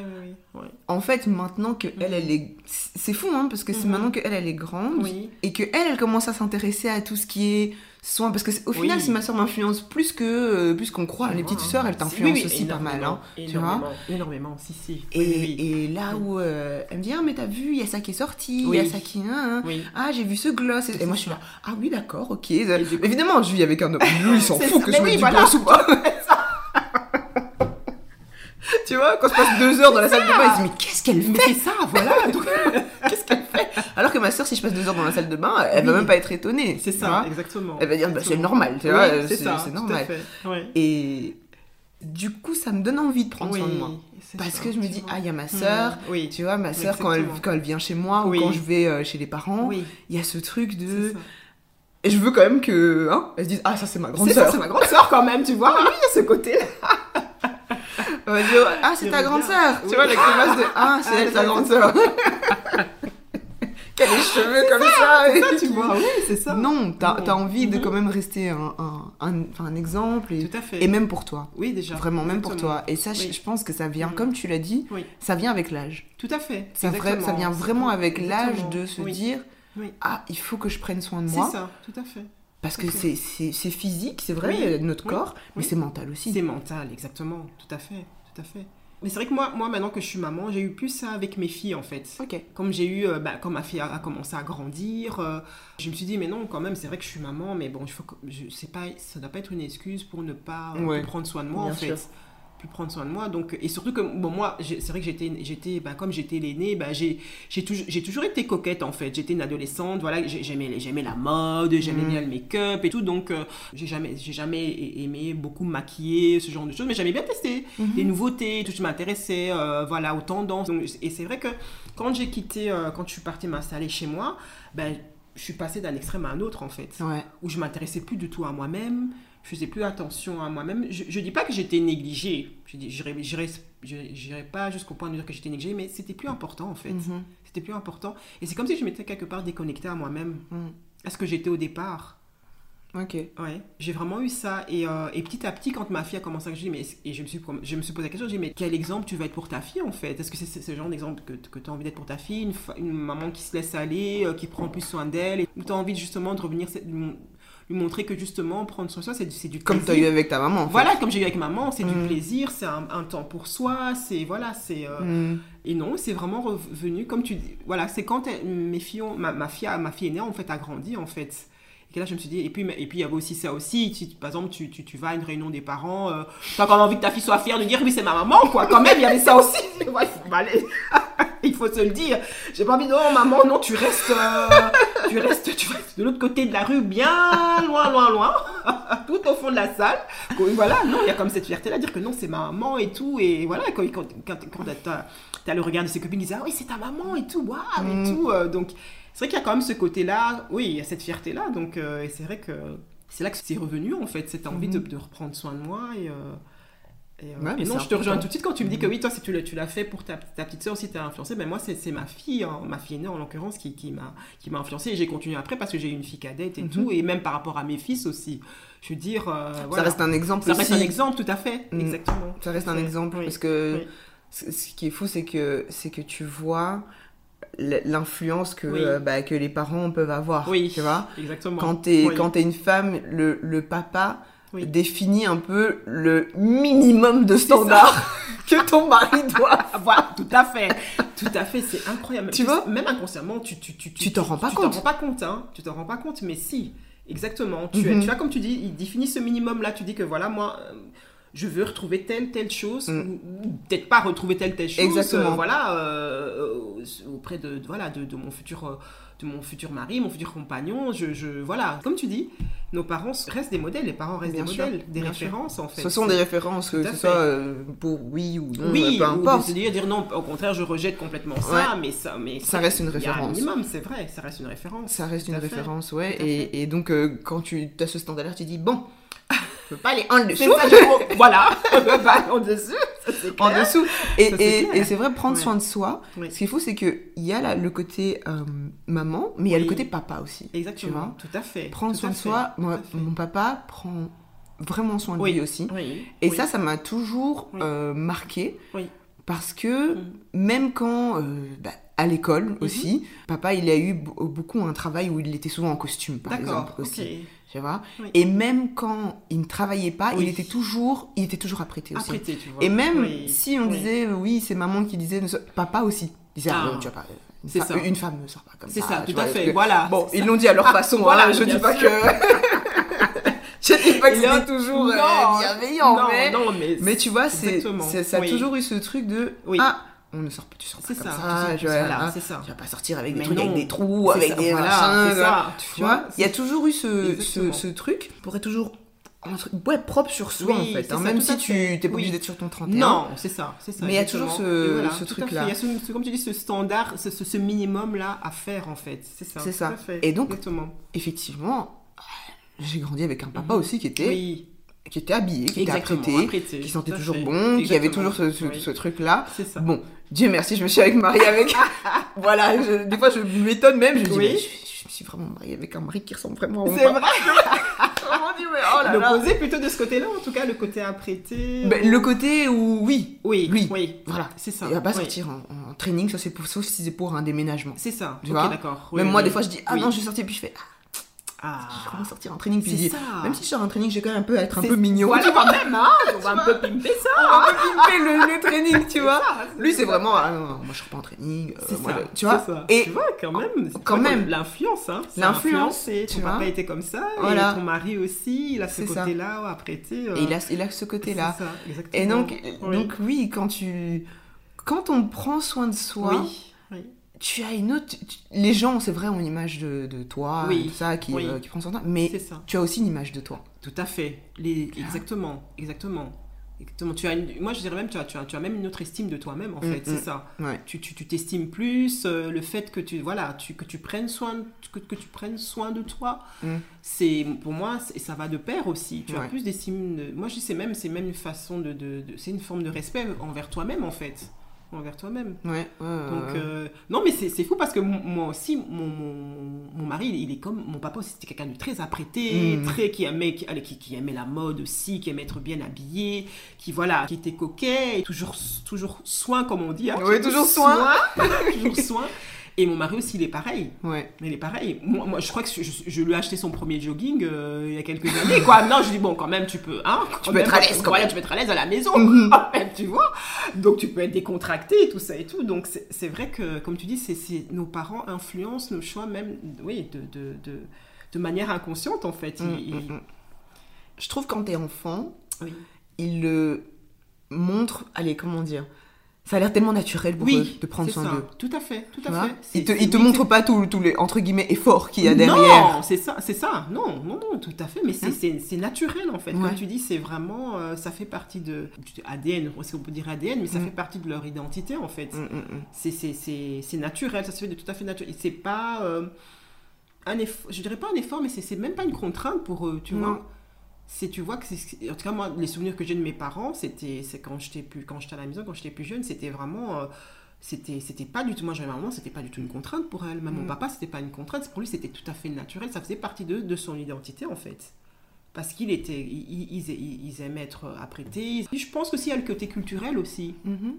En fait, maintenant que elle, elle est, c'est fou, hein, parce que c'est Mhm. maintenant que elle, elle est grande et que elle, elle commence à s'intéresser à tout ce qui est soin, parce que au Oui. final, si ma soeur m'influence plus que euh, plus qu'on croit, les petites sœurs, elles t'influencent Oui, oui, aussi pas mal, hein. tu vois. énormément, si, si. Et, là où euh, elle me dit ah mais t'as vu, il y a ça qui est sorti, il y a ça qui, hein, hein. Ah j'ai vu ce gloss, et, moi je suis là ah oui d'accord, ok. Évidemment, je vis avec un homme, lui il s'en fout que je mette du gloss ou pas. tu vois, quand je passe deux heures dans la salle de bain, il se dit mais qu'est-ce qu'elle fait ça, voilà. Qu'est-ce qu'elle fait Alors que ma soeur, si je passe deux heures dans la salle de bain, elle va Oui. même pas être étonnée. C'est ça, exactement. Elle va dire bah, c'est normal, tu Oui, vois, c'est normal. Ouais. Et du coup, ça me donne envie de prendre Oui, soin de moi. Parce ça, que je me dis, ah, il y a ma sœur, Hmm, Oui. tu vois, ma sœur, quand elle, quand elle vient chez moi Oui. ou quand je vais euh, chez les parents, il y a ce truc de. Et je veux quand même que. Hein, elles se disent, ah, ça, c'est ma grande sœur. c'est ma grande sœur quand même, tu vois. Il y a ce côté-là. On va dire, ah, c'est ta grande sœur. Tu vois, la grimace de, ah, c'est elle, c'est ta grande c'est sœur. Qu'elle a les cheveux comme ça. et Ça, tu vois, oui, c'est ça. Non, t'as as envie de Mhm. quand même rester un, un, un, exemple et, Tout à fait. et même pour toi. Oui, déjà. Vraiment, même pour toi. Et ça, je- Oui. je pense que ça vient, Mhm. comme tu l'as dit, Oui. ça vient avec l'âge. Tout à fait. Ça, vrai- ça vient vraiment avec l'âge de se Oui. dire. Ah, il faut que je prenne soin de C'est moi. ça, tout à fait. Parce que c'est- c'est c'est physique, c'est vrai, Oui. notre Oui. corps, mais Oui. c'est mental aussi. C'est mental, exactement. Tout à fait, tout à fait. Mais c'est vrai que moi, moi, maintenant que je suis maman, j'ai eu plus ça avec mes filles, en fait. Ok. Comme j'ai eu, euh, bah, quand ma fille a, a commencé à grandir, euh, je me suis dit, mais non, quand même, c'est vrai que je suis maman, mais bon, il faut que, je sais pas, ça doit pas être une excuse pour ne pas euh, Ouais. prendre soin de moi, Bien en fait. sûr. Plus prendre soin de moi. Donc, et surtout que, bon, moi, c'est vrai que j'étais, j'étais bah, comme j'étais l'aînée, bah, j'ai, j'ai, toujours, j'ai toujours été coquette, en fait. J'étais une adolescente, voilà, j'ai- j'aimais, j'aimais la mode, j'aimais Mm. bien le make-up et tout. Donc, euh, j'ai jamais, j'ai jamais aimé beaucoup maquiller, ce genre de choses, mais j'aimais bien tester Mhm. les nouveautés, tout ce qui m'intéressait, euh, voilà, aux tendances. Donc, et c'est vrai que quand j'ai quitté, euh, quand je suis partie m'installer chez moi, ben, je suis passée d'un extrême à un autre en fait, Ouais. où je m'intéressais plus du tout à moi-même, je faisais plus attention à moi-même. Je, je dis pas que j'étais négligée, je j'irai pas jusqu'au point de dire que j'étais négligée, mais c'était plus important en fait. Mhm. C'était plus important. Et c'est comme si je m'étais quelque part déconnectée à moi-même, Mhm. à ce que j'étais au départ. Ok. Ouais, j'ai vraiment eu ça. Et, euh, et petit à petit, quand ma fille a commencé à je dis, mais, et je me, suis, je me suis posé la question, je dis, mais quel exemple tu vas être pour ta fille en fait? Est-ce que c'est ce genre d'exemple que, que tu as envie d'être pour ta fille? Une, une maman qui se laisse aller, euh, qui prend plus soin d'elle, ou tu as envie justement de revenir, lui, mon- lui montrer que justement prendre soin de soi, c'est du, du Comme tu as eu avec ta maman. en fait. Voilà, comme j'ai eu avec maman, c'est Mm. du plaisir, c'est un, un temps pour soi, c'est voilà, c'est euh, Mhm. et non, c'est vraiment revenu comme tu dis. Voilà, c'est quand mes filles ont- ma, ma fille, ma fille aînée en fait a grandi en fait. Et là, je me suis dit, et puis, et puis il y avait aussi ça aussi. Tu- par exemple, tu, tu, tu vas à une réunion des parents, euh, tu as quand même envie que ta fille soit fière de dire, oui, c'est ma maman, quoi. Quand même, il y avait ça aussi. Il faut, allez. il faut se le dire. J'ai pas envie, non, maman, non, tu restes, euh, tu restes, tu restes de l'autre côté de la rue, bien loin, loin, loin, tout au fond de la salle. Voilà, non, il y a comme cette fierté-là, dire que non, c'est ma maman et tout. Et voilà, quand, quand, quand, quand t'as t'as le regard de ses copines qui disent, ah oui, c'est ta maman et tout, waouh, Mm. et tout. euh, donc, c'est vrai qu'il y a quand même ce côté-là, oui, il y a cette fierté-là. Donc, euh, et c'est vrai que c'est là que c'est revenu, en fait, cette envie de, de reprendre soin de moi. Et, euh, et, euh, Ouais, mais et non, je te rejoins tout de suite quand tu me dis que oui, toi, si tu l'as, tu fait pour ta, ta petite soeur, si tu as influencé, ben moi, c'est, ma fille, hein, ma fille aînée en l'occurrence, qui, qui, m'a, influencé. Et j'ai continué après parce que j'ai eu une fille cadette et Mhm. tout, et même par rapport à mes fils aussi. Je veux dire, euh, Ça voilà. reste un exemple Ça reste un exemple, tout à fait, Mm. exactement. Ça reste un Oui, exemple oui, parce que oui. ce qui est fou, c'est que, c'est que tu vois l'influence que, Oui. euh, bah, que les parents peuvent avoir. Oui. Tu vois Exactement. Quand t'es Oui. quand t'es une femme, le, le papa Oui. définit un peu le minimum de standard que ton mari doit. Voilà, tout à fait. Tout à fait, c'est incroyable. Tu vois Même inconsciemment, tu tu tu Tu t'en rends pas tu compte. t'en rends pas compte, hein. Tu t'en rends pas compte, mais si. Exactement. Tu, Mhm. tu vois, comme tu dis, il définit ce minimum-là. Tu dis que voilà, moi, euh, je veux retrouver telle, telle chose, Mm. ou, peut-être pas retrouver telle, telle chose. Exactement. euh, voilà, euh, auprès de, de- voilà, de, de mon futur de mon futur mari, mon futur compagnon. Je, je, voilà, comme tu dis, nos parents restent des modèles, les parents restent Bien des sûr, modèles, des sûr. références en fait. Ce sont des références, que ce soit euh, pour oui ou non, oui, peu ou importe. se dire, dire non, au contraire, je rejette complètement ça, Ouais. mais ça, mais Ça reste une il y a un référence. minimum, c'est vrai, ça reste une référence. Ça reste une référence, ouais. Et, et donc, euh, quand tu as ce standard-là, tu dis, bon, je peux pas aller en dessous. voilà, on peut pas en dessous, ça, En dessous. Et, et- c'est vrai, prendre Ouais. soin de soi. Oui. Ce qu'il faut, c'est qu'il y a là, le côté euh, maman, mais il y a le côté papa aussi. Tu Exactement, vois tout à fait. Prendre tout soin de soi. Moi, mon papa prend vraiment soin de Oui. lui aussi. Oui. Et ça, ça m'a toujours euh, marqué. Oui. Parce que Mm. même quand, euh, bah, à l'école aussi, papa, il a eu be- beaucoup un travail où il était souvent en costume, par D'accord, exemple, aussi. Tu vois Oui. Et même quand il ne travaillait pas, Oui. il était toujours, il était toujours apprêté aussi. Apprêté, tu vois. Et même Oui, si on disait, euh, oui, c'est maman qui disait, papa aussi disait, ah, Ah. non, tu vois pas, une, C'est fa- ça. une femme ne sort pas comme C'est ça. ça, tu tout à fait, que- voilà. Bon, c'est ils ça. l'ont dit à leur façon, voilà, hein, je dis pas sûr. que... je dis pas que c'était toujours euh, non, bienveillant, non, mais... non, mais, Mais tu vois, c'est, c'est- ça a toujours eu ce truc de, Oui. ah, on ne sort pas, tu sors pas comme ça. ça, tu vois, voilà, hein, ça. tu vas pas sortir avec des Mais trucs non. avec des trous, avec ça, des voilà, machins, ça. Tu vois, il y a toujours eu ce, ce, Exactement. ce truc pour être toujours entre- ouais, propre sur soi Oui, en fait. hein, même si tu t'es pas Oui. obligé d'être sur ton 31. Non, c'est ça, c'est ça. Mais il y a exactement. toujours ce- voilà, ce tout à truc-là. fait. Il y a ce, comme tu dis, ce standard, ce, ce- ce minimum-là à faire, en fait. C'est ça. C'est ça. Et donc- Exactement. Effectivement, j'ai grandi avec un papa Mhm. aussi qui était, qui était habillé, qui était exactement. apprêté, apprêté, qui sentait toujours fait. bon, qui avait Exactement. toujours ce, ce- Oui, ce truc-là. Bon, Dieu merci, je me suis avec mariée avec. voilà, je- des fois je m'étonne même, je me dis, Oui. je, je me suis vraiment mariée avec un mari qui ressemble vraiment au C'est vrai. Oh là là. L'opposé plutôt de ce côté-là, en tout cas, le côté apprêté. Ben, ou- le côté où, oui, Oui, oui. oui. voilà. C'est ça. Il va pas oui. sortir en, en training, ça c'est pour, sauf si c'est pour un déménagement. C'est ça. Tu ok, vois d'accord. Même moi, des fois, je dis, ah non, je suis sortie, puis je fais, ah, Ah. je vais vraiment sortir en training, puis je dis, ça. même si je sors en training, j'ai quand même un peu à être un peu mignon. Voilà, quand même, hein. On va un peu pimper ça. On va pas pimper le, le training, tu vois. ça, Lui, c'est vraiment, ah, non, non, moi je sors pas en training. euh, moi, ça. je- tu vois. ça. Et tu vois, quand même. quand même. L'influence, hein. L'influence, tu papa vois. était comme ça. Voilà. Et ton mari aussi, il a ce côté-là, euh, Et il a, il a ce côté-là. Et donc, Oui. donc oui, quand tu, quand on prend soin de soi, Oui. Tu as une autre. Les gens, c'est vrai, ont une image de, de toi, Oui, tout ça, qui, oui. euh, qui prend de toi, mais tu as aussi une image de toi. Tout à fait. Les... Exactement. Exactement. Exactement. Tu as une- Moi, je dirais même, tu as, tu, as, tu as même une autre estime de toi-même, en Mm, fait. mm. C'est ça. Ouais. Tu tu- tu t'estimes plus. euh, le fait que tu, voilà, tu, que, tu prennes soin, de- que, que tu prennes soin de toi, Mm. c'est pour moi, ça va de pair aussi. Tu as plus d'estime. de- Moi, je c'est même, c'est même une façon de. de- de- c'est une forme de respect envers toi-même, en fait. Envers toi-même. Ouais, Donc, euh, non, mais c'est fou parce que moi aussi, mon, mon, mon mari, il, est comme mon papa aussi, c'était quelqu'un de très apprêté, Mhm. très qui aimait, qui, allez, qui, qui aimait la mode aussi, qui aimait être bien habillé, qui voilà, qui était coquet, et toujours, toujours soin comme on dit. hein, Oui, toujours soin. toujours soin. Et mon mari aussi, il est pareil. Ouais. Il est pareil. Moi, moi, je crois que je, je- je lui ai acheté son premier jogging euh, il y a quelques années. Quoi. Non, je dis, bon, quand même, tu peux. Hein, Tu peux être à l'aise, quand même. tu peux être à l'aise à la maison. Mhm. tu vois Donc, tu peux être décontracté, tout ça et tout. Donc, c'est vrai que, comme tu dis, c'est nos parents influencent nos choix, même, oui, de, de, de, de manière inconsciente, en fait. Mm, Ils- mm, ils- mm. Je trouve quand t'es enfant, Oui. ils le montrent. Allez, comment dire Ça a l'air tellement naturel pour eux Oui, de prendre soin d'eux. Tout à fait, tout à fait. Ils te, ils te montrent pas tous les entre guillemets efforts qu'il y a derrière. Non, c'est ça, c'est ça. Non, non, non, tout à fait. Mais c'est- Hein c'est naturel en fait. Ouais. Comme tu dis, c'est vraiment, euh, ça fait partie de ADN. Si on peut dire ADN, mais ça Mm. fait partie de leur identité en fait. Mm, mm, mm. C'est- naturel, ça se fait de tout à fait naturel. C'est pas euh, un effort, je dirais pas un effort, mais c'est même pas une contrainte pour eux, tu vois. C'est tu vois que en tout cas moi les souvenirs que j'ai de mes parents, c'était c'est quand j'étais plus quand j'étais à la maison, quand j'étais plus jeune, c'était vraiment euh, c'était c'était pas du tout moi j'avais ma maman, c'était pas du tout une contrainte pour elle, même mon Mm. papa, c'était pas une contrainte, pour lui c'était tout à fait naturel, ça faisait partie de, de son identité en fait. Parce qu'il était, ils, ils, ils- ils aimaient être apprêtés. Je pense aussi il y a le côté culturel aussi Mhm.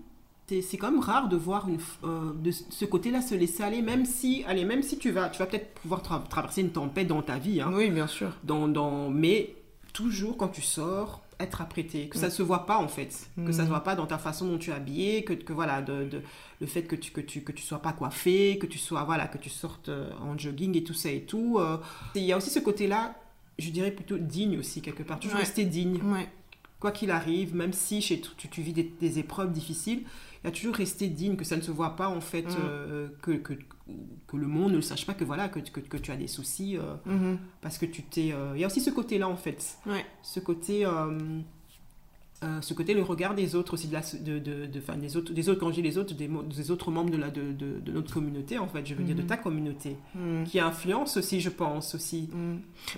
c'est c'est quand même rare de voir une, euh, de ce côté-là se laisser aller, même si, allez, même si tu vas, tu vas peut-être pouvoir tra- traverser une tempête dans ta vie, hein, Oui, bien sûr. dans, dans, mais toujours quand tu sors, être apprêté, que ça Mm. se voit pas en fait, que ça Mm. se voit pas dans ta façon dont tu es habillé, que, que voilà, de, de- le fait que tu, que tu que tu sois pas coiffé, que tu sois voilà, que tu sortes euh, en jogging et tout ça et tout. euh, Il y a aussi ce côté-là, je dirais plutôt digne aussi quelque part, toujours Ouais. rester digne. Ouais. quoi qu'il arrive, même si chez, tu, tu vis des, des épreuves difficiles, il y a toujours resté digne, que ça ne se voit pas en fait, Mm. euh, que, que, que le monde ne sache pas, que voilà, que, que, que tu as des soucis, euh, Mhm. parce que tu t'es... euh, Il y a aussi ce côté-là en fait, Ouais. ce côté... euh, ce côté le regard des autres aussi de la de, de, de- enfin, des autres des autres quand je dis les autres des, autres membres de la de, de, notre communauté en fait je veux dire de Mhm. ta communauté Mhm. qui influence aussi je pense aussi.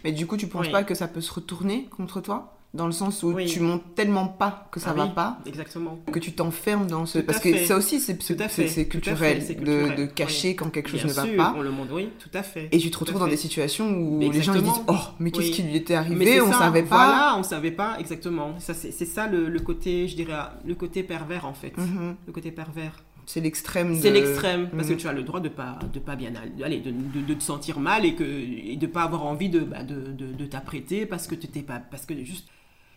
Mais du coup, tu penses Oui. pas que ça peut se retourner contre toi? Dans le sens où Oui. tu montes tellement pas que ça Ah va oui, pas exactement que tu t'enfermes dans ce Tout parce que fait. ça aussi c'est culturel, c'est de- culturel, De, cacher oui. quand quelque chose Bien ne va pas on le monde oui tout à fait et tu te retrouves dans des situations où les gens ils disent oh mais qu'est-ce qui lui était arrivé? on ça, savait pas Voilà, on savait pas exactement. Ça, c'est ça le, le côté, je dirais, le côté pervers en fait. Mhm. Le côté pervers. c'est l'extrême C'est l'extrême parce que Mhm. tu as le droit de pas de pas bien aller, de, de, de te sentir mal et que et de pas avoir envie de bah, de, de, de t'apprêter parce que tu t'es pas parce que juste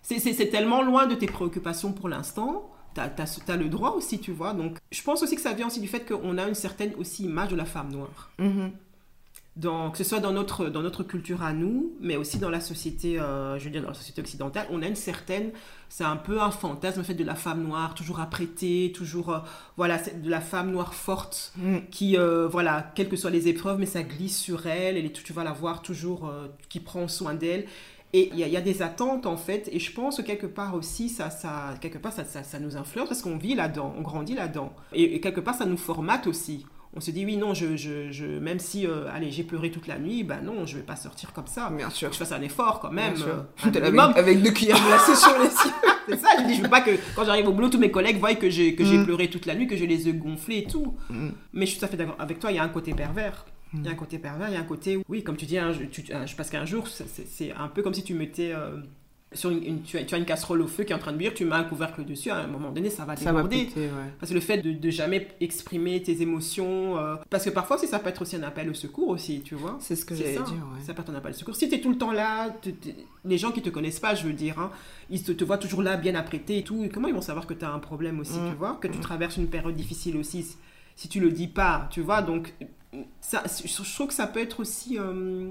c'est tellement loin de tes préoccupations pour l'instant. T'as as, le droit aussi, tu vois. Donc, je pense aussi que ça vient aussi du fait qu'on a une certaine aussi image de la femme noire. Dans, que ce soit dans notre, dans notre culture à nous, mais aussi dans la société, euh, je veux dire, dans la société occidentale, on a une certaine, c'est un peu un fantasme en fait de la femme noire, toujours apprêtée, toujours, euh, voilà, de la femme noire forte, Mhm. qui, euh, voilà, quelles que soient les épreuves, mais ça glisse sur elle, elle est, tu vas la voir toujours, euh, qui prend soin d'elle. Et il y, a- il y a des attentes en fait, et je pense que quelque part aussi, ça, ça, quelque part, ça, ça, ça nous influence parce qu'on vit là-dedans, on grandit là-dedans. Et, et quelque part, ça nous formate aussi. On se dit, oui, non, je, je, je, même si, euh, allez, j'ai pleuré toute la nuit, ben non, je vais pas sortir comme ça. bien sûr Je fasse un effort quand même. Bien sûr. euh, un minimum. avec, avec deux cuillères glacées sur les yeux C'est ça, je dis, je veux pas que quand j'arrive au boulot, tous mes collègues voient que j'ai que j'ai Mm. pleuré toute la nuit, que j'ai les yeux gonflés et tout. Mm. Mais je suis tout à fait d'accord avec toi, il y a un côté pervers. Mm. Il y a un côté pervers, il y a un côté, oui, comme tu dis, un, tu, parce qu'un jour, c'est- un peu comme si tu mettais euh, sur une, une- tu, as, tu as une casserole au feu qui est en train de bouillir, tu mets un couvercle dessus, à un moment donné, ça va déborder. ouais Parce que le fait de, de jamais exprimer tes émotions, euh, parce que parfois aussi ça peut être aussi un appel au secours aussi, tu vois. c'est ce que j'allais ça. dire ouais. Ça peut être un appel au secours. Si tu es tout le temps là, les gens qui te connaissent pas, je veux dire, hein, ils te, te voient toujours là, bien apprêté et tout. Et comment ils vont savoir que tu as un problème aussi, Mm. tu vois Que tu traverses une période difficile aussi, si- si tu le dis pas, tu vois Donc, ça, je trouve que ça peut être aussi. euh,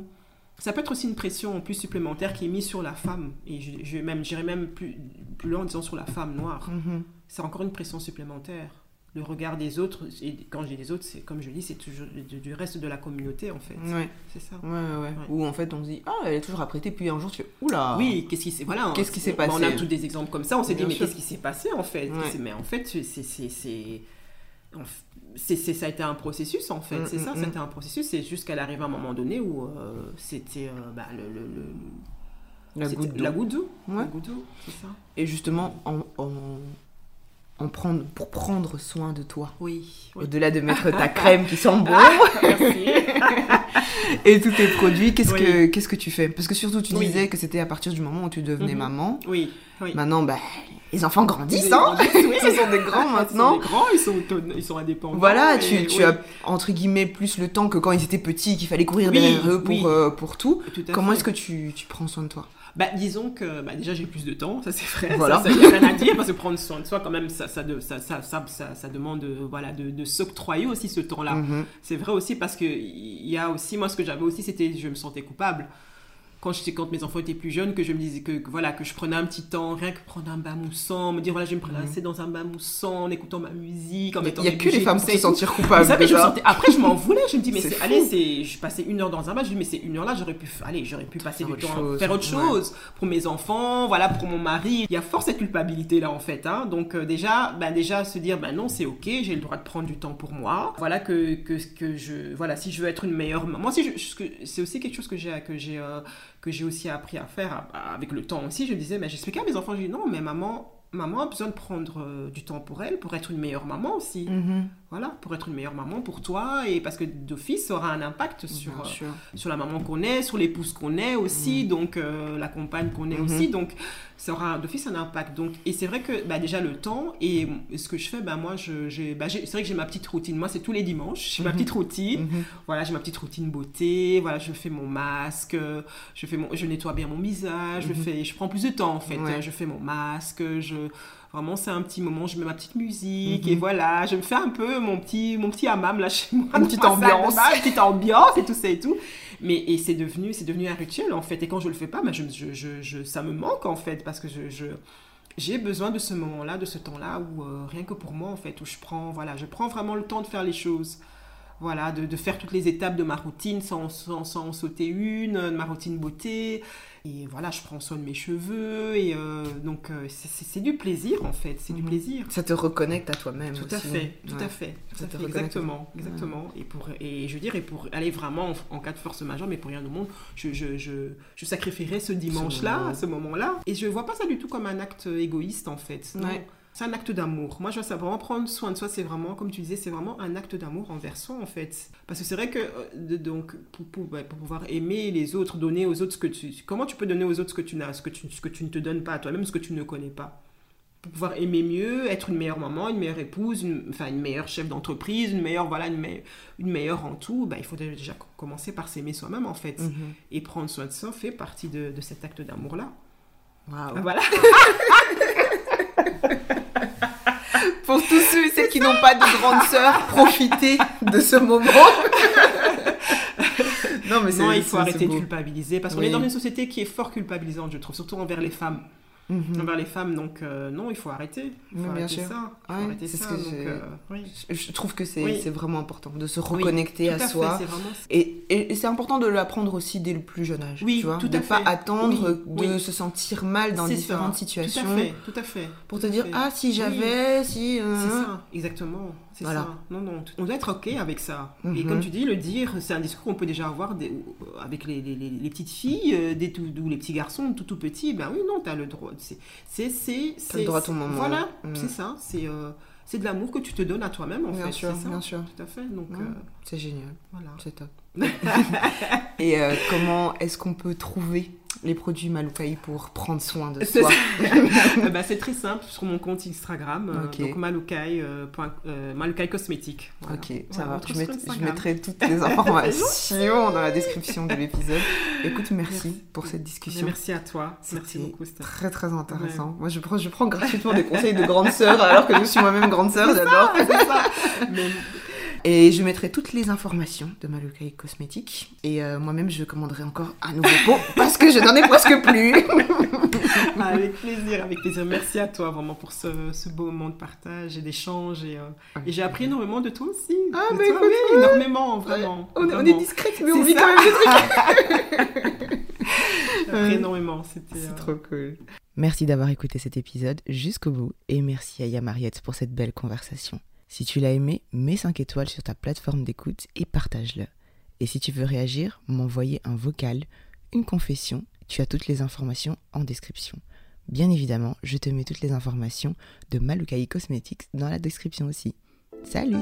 ça peut être aussi une pression en plus supplémentaire qui est mise sur la femme. Et je, même, j'irais même plus, plus loin en disant sur la femme noire. Mhm. C'est encore une pression supplémentaire. Le regard des autres, et quand je dis des autres, c'est comme je dis, c'est toujours du, du reste de la communauté en fait. ouais C'est ça. Ouais, ouais, ouais. Où en fait on se dit, ah, elle est toujours apprêtée, puis un jour tu fais, oula Oui, qu'est-ce qui s'est voilà. Qu'est-ce qui s'est on- On a passé tous des exemples comme ça. On s'est dit mais qu'est-ce qui s'est passé en fait? Mais en fait c'est en c'est- ça a été un processus en fait. Mm, c'est ça, mm, c'était un processus. C'est juste qu'elle arrive à un moment donné où euh, c'était euh, bah, le, le, le- La goutte d'eau. la goutte d'eau. Ouais. La goutte d'eau, c'est ça. Et justement, en, en, en prendre, pour prendre soin de toi, Oui. oui. au-delà de mettre ta crème qui sent bon Merci. et tous tes produits, qu'est-ce Oui. que qu'est-ce que tu fais? Parce que surtout, tu Oui. disais que c'était à partir du moment où tu devenais Mhm. maman. oui. Oui. Maintenant, bah, les enfants grandissent, Ils hein grandissent, oui. Ce sont des grands maintenant. Ils sont grands, ils sont, ils sont indépendants. Voilà, tu, tu as entre guillemets plus le temps que quand ils étaient petits, qu'il fallait courir derrière eux pour, euh, pour tout. Tout Comment est-ce que tu, tu prends soin de toi? Bah, disons que bah, déjà j'ai plus de temps, ça c'est vrai. Voilà. Ça, ça y a rien à dire parce que prendre soin de soi, quand même, ça, ça, de- ça, ça, ça, ça, ça demande euh, voilà, de, de s'octroyer aussi ce temps-là. Mhm. C'est vrai aussi parce que il y a aussi, moi ce que j'avais aussi, c'était je me sentais coupable. Quand, j'étais- quand mes enfants étaient plus jeunes, que je me disais que, que voilà, que je prenais un petit temps, rien que prendre un bain moussant, me dire voilà, je vais me prélasser dans un bain moussant en écoutant ma musique, en Il mettant n'y a que les femmes pour se sentir coupables. ça, mais je me sentais- Après, je m'en voulais. Je me dis, mais C'est allez, c'est, je passais une heure dans un match. Je dis, mais c'est une heure là, j'aurais pu, allez, j'aurais pu passer du temps chose. à faire autre Ouais. chose pour mes enfants, voilà, pour mon mari. Il y a fort cette culpabilité là, en fait. Hein. Donc euh, déjà, bah, déjà se dire, bah non, c'est ok, j'ai le droit de prendre du temps pour moi. Voilà que que, que je, voilà, si je veux être une meilleure, maman, moi, si je, c'est aussi quelque chose que j'ai que j'ai euh, que j'ai aussi appris à faire avec le temps aussi. Je me disais, mais j'expliquais à mes enfants, je dis non, mais maman. Maman a besoin de prendre euh, du temps pour elle, pour être une meilleure maman aussi. Mhm. Voilà, pour être une meilleure maman pour toi et parce que d'office, ça aura un impact sur, euh, sur la maman qu'on est, sur l'épouse qu'on est aussi, donc euh, la compagne qu'on est Mhm. aussi. Donc ça aura d'office un impact. Donc, et c'est vrai que bah, déjà le temps et ce que je fais, bah, moi, je, j'ai, bah, c'est vrai que j'ai ma petite routine. Moi, c'est tous les dimanches, j'ai ma Mhm. petite routine. Mhm. Voilà, j'ai ma petite routine beauté. Voilà, je fais mon masque, je fais mon, je nettoie bien mon visage, je fais, je prends plus de temps en fait. Ouais. Je fais mon masque, je vraiment c'est un petit moment, je mets ma petite musique Mhm. et voilà, je me fais un peu mon petit, mon petit hammam là chez moi, Une petite salle ambiance. une petite ambiance et tout ça et tout. Mais et c'est devenu, c'est devenu un rituel en fait. Et quand je le fais pas, bah, je, je, je, je- ça me manque en fait parce que je, je j'ai besoin de ce moment-là, de ce temps-là où euh, rien que pour moi en fait, où je prends, voilà, je prends vraiment le temps de faire les choses. Voilà, de, de faire toutes les étapes de ma routine sans, sans, sans sauter une, de ma routine beauté. Et voilà, je prends soin de mes cheveux. Et euh, donc, euh, c'est- du plaisir en fait, c'est du Mhm. plaisir. Ça te reconnecte à toi-même Tout aussi. à fait, tout Ouais. à fait, tout Ça à te fait, exactement, exactement. Et pour, et je veux dire, et pour aller vraiment en, en cas de force majeure, mais pour rien au monde, je, je, je, je sacrifierais ce dimanche-là, ce moment-là. Et je vois pas ça du tout comme un acte égoïste en fait. Non. Ouais. C'est un acte d'amour. Moi, je vois ça vraiment prendre soin de soi. C'est vraiment, comme tu disais, c'est vraiment un acte d'amour envers soi, en fait. Parce que c'est vrai que, euh, donc, pour, pour- ouais, pour pouvoir aimer les autres, donner aux autres ce que tu. Comment tu peux donner aux autres ce que tu n'as, ce que tu, ce que tu ne te donnes pas à toi-même, ce que tu ne connais pas? Pour pouvoir aimer mieux, être une meilleure maman, une meilleure épouse, une, enfin, une meilleure chef d'entreprise, une meilleure, voilà, une, me- une meilleure en tout, bah, il faut déjà commencer par s'aimer soi-même, en fait. Mhm. Et prendre soin de soi fait partie de, de cet acte d'amour-là. Waouh. Voilà. Pour tous ceux et celles qui n'ont pas de grande sœur, profitez de ce moment. non, mais c'est- Non, il faut arrêter de culpabiliser parce qu'on Oui. est dans une société qui est fort culpabilisante, je trouve, surtout envers les femmes. Mhm. Envers les femmes, donc euh, non, il faut arrêter. Il faut Oui, bien arrêter sûr. ça. Il faut Ouais, arrêter ça. donc, euh, oui. Je trouve que c'est Oui. c'est vraiment important de se reconnecter tout à soi. vraiment- Et, et- et c'est important de l'apprendre aussi dès le plus jeune âge. Oui, tu vois, tout de à pas fait. attendre de se sentir mal dans différentes ça. situations Tout à fait, tout à fait. pour tout te dire ah si j'avais si euh, C'est ça, exactement. C'est Voilà. ça. Non, non, on doit être OK avec ça. Et Mhm. comme tu dis, le dire, c'est un discours qu'on peut déjà avoir des- avec les, les- petites filles, euh, des tout, ou les petits garçons, tout tout petits. Ben oui, non, tu as le droit. C'est, c'est, c'est, T'as le droit à ton moment. Voilà, c'est ça. C'est, euh, c'est de l'amour que tu te donnes à toi-même, en bien fait. sûr, c'est ça. bien sûr, Tout à fait. Donc, euh, c'est génial, voilà. c'est top. et euh, comment est-ce qu'on peut trouver les produits Maloukaï pour prendre soin de soi Euh, bah, c'est très simple sur mon compte Instagram, euh, Ok. donc euh, point- euh, Maloukai Cosmétique. Voilà. Ok, ça Voilà, va. Je, met- mettrai toutes les informations dans la description de l'épisode. Écoute, merci, Merci. pour cette discussion. Merci à toi. Merci beaucoup. Très très intéressant. Moi je prends, je prends gratuitement des conseils de grande sœur alors que je suis moi-même grande sœur, j'adore. Mais- Et je mettrai toutes les informations de Malukai Cosmétiques. Et euh, moi-même je commanderai encore un nouveau pot parce que je n'en ai presque plus. avec plaisir, avec plaisir. Merci à toi vraiment pour ce, ce beau moment de partage et d'échange. Et, euh, et j'ai appris énormément de toi aussi. Ah, De bah, toi, écoute, oui, énormément, vraiment. On, est- on est vraiment. discrète mais on vit quand même des trucs. Appris énormément. C'était. C'est euh, trop cool. Merci d'avoir écouté cet épisode jusqu'au bout et merci à Yamariette pour cette belle conversation. Si tu l'as aimé, mets 5 étoiles sur ta plateforme d'écoute et partage-le. Et si tu veux réagir, m'envoyer un vocal, une confession, tu as toutes les informations en description. Bien évidemment, je te mets toutes les informations de Malukai Cosmetics dans la description aussi. Salut,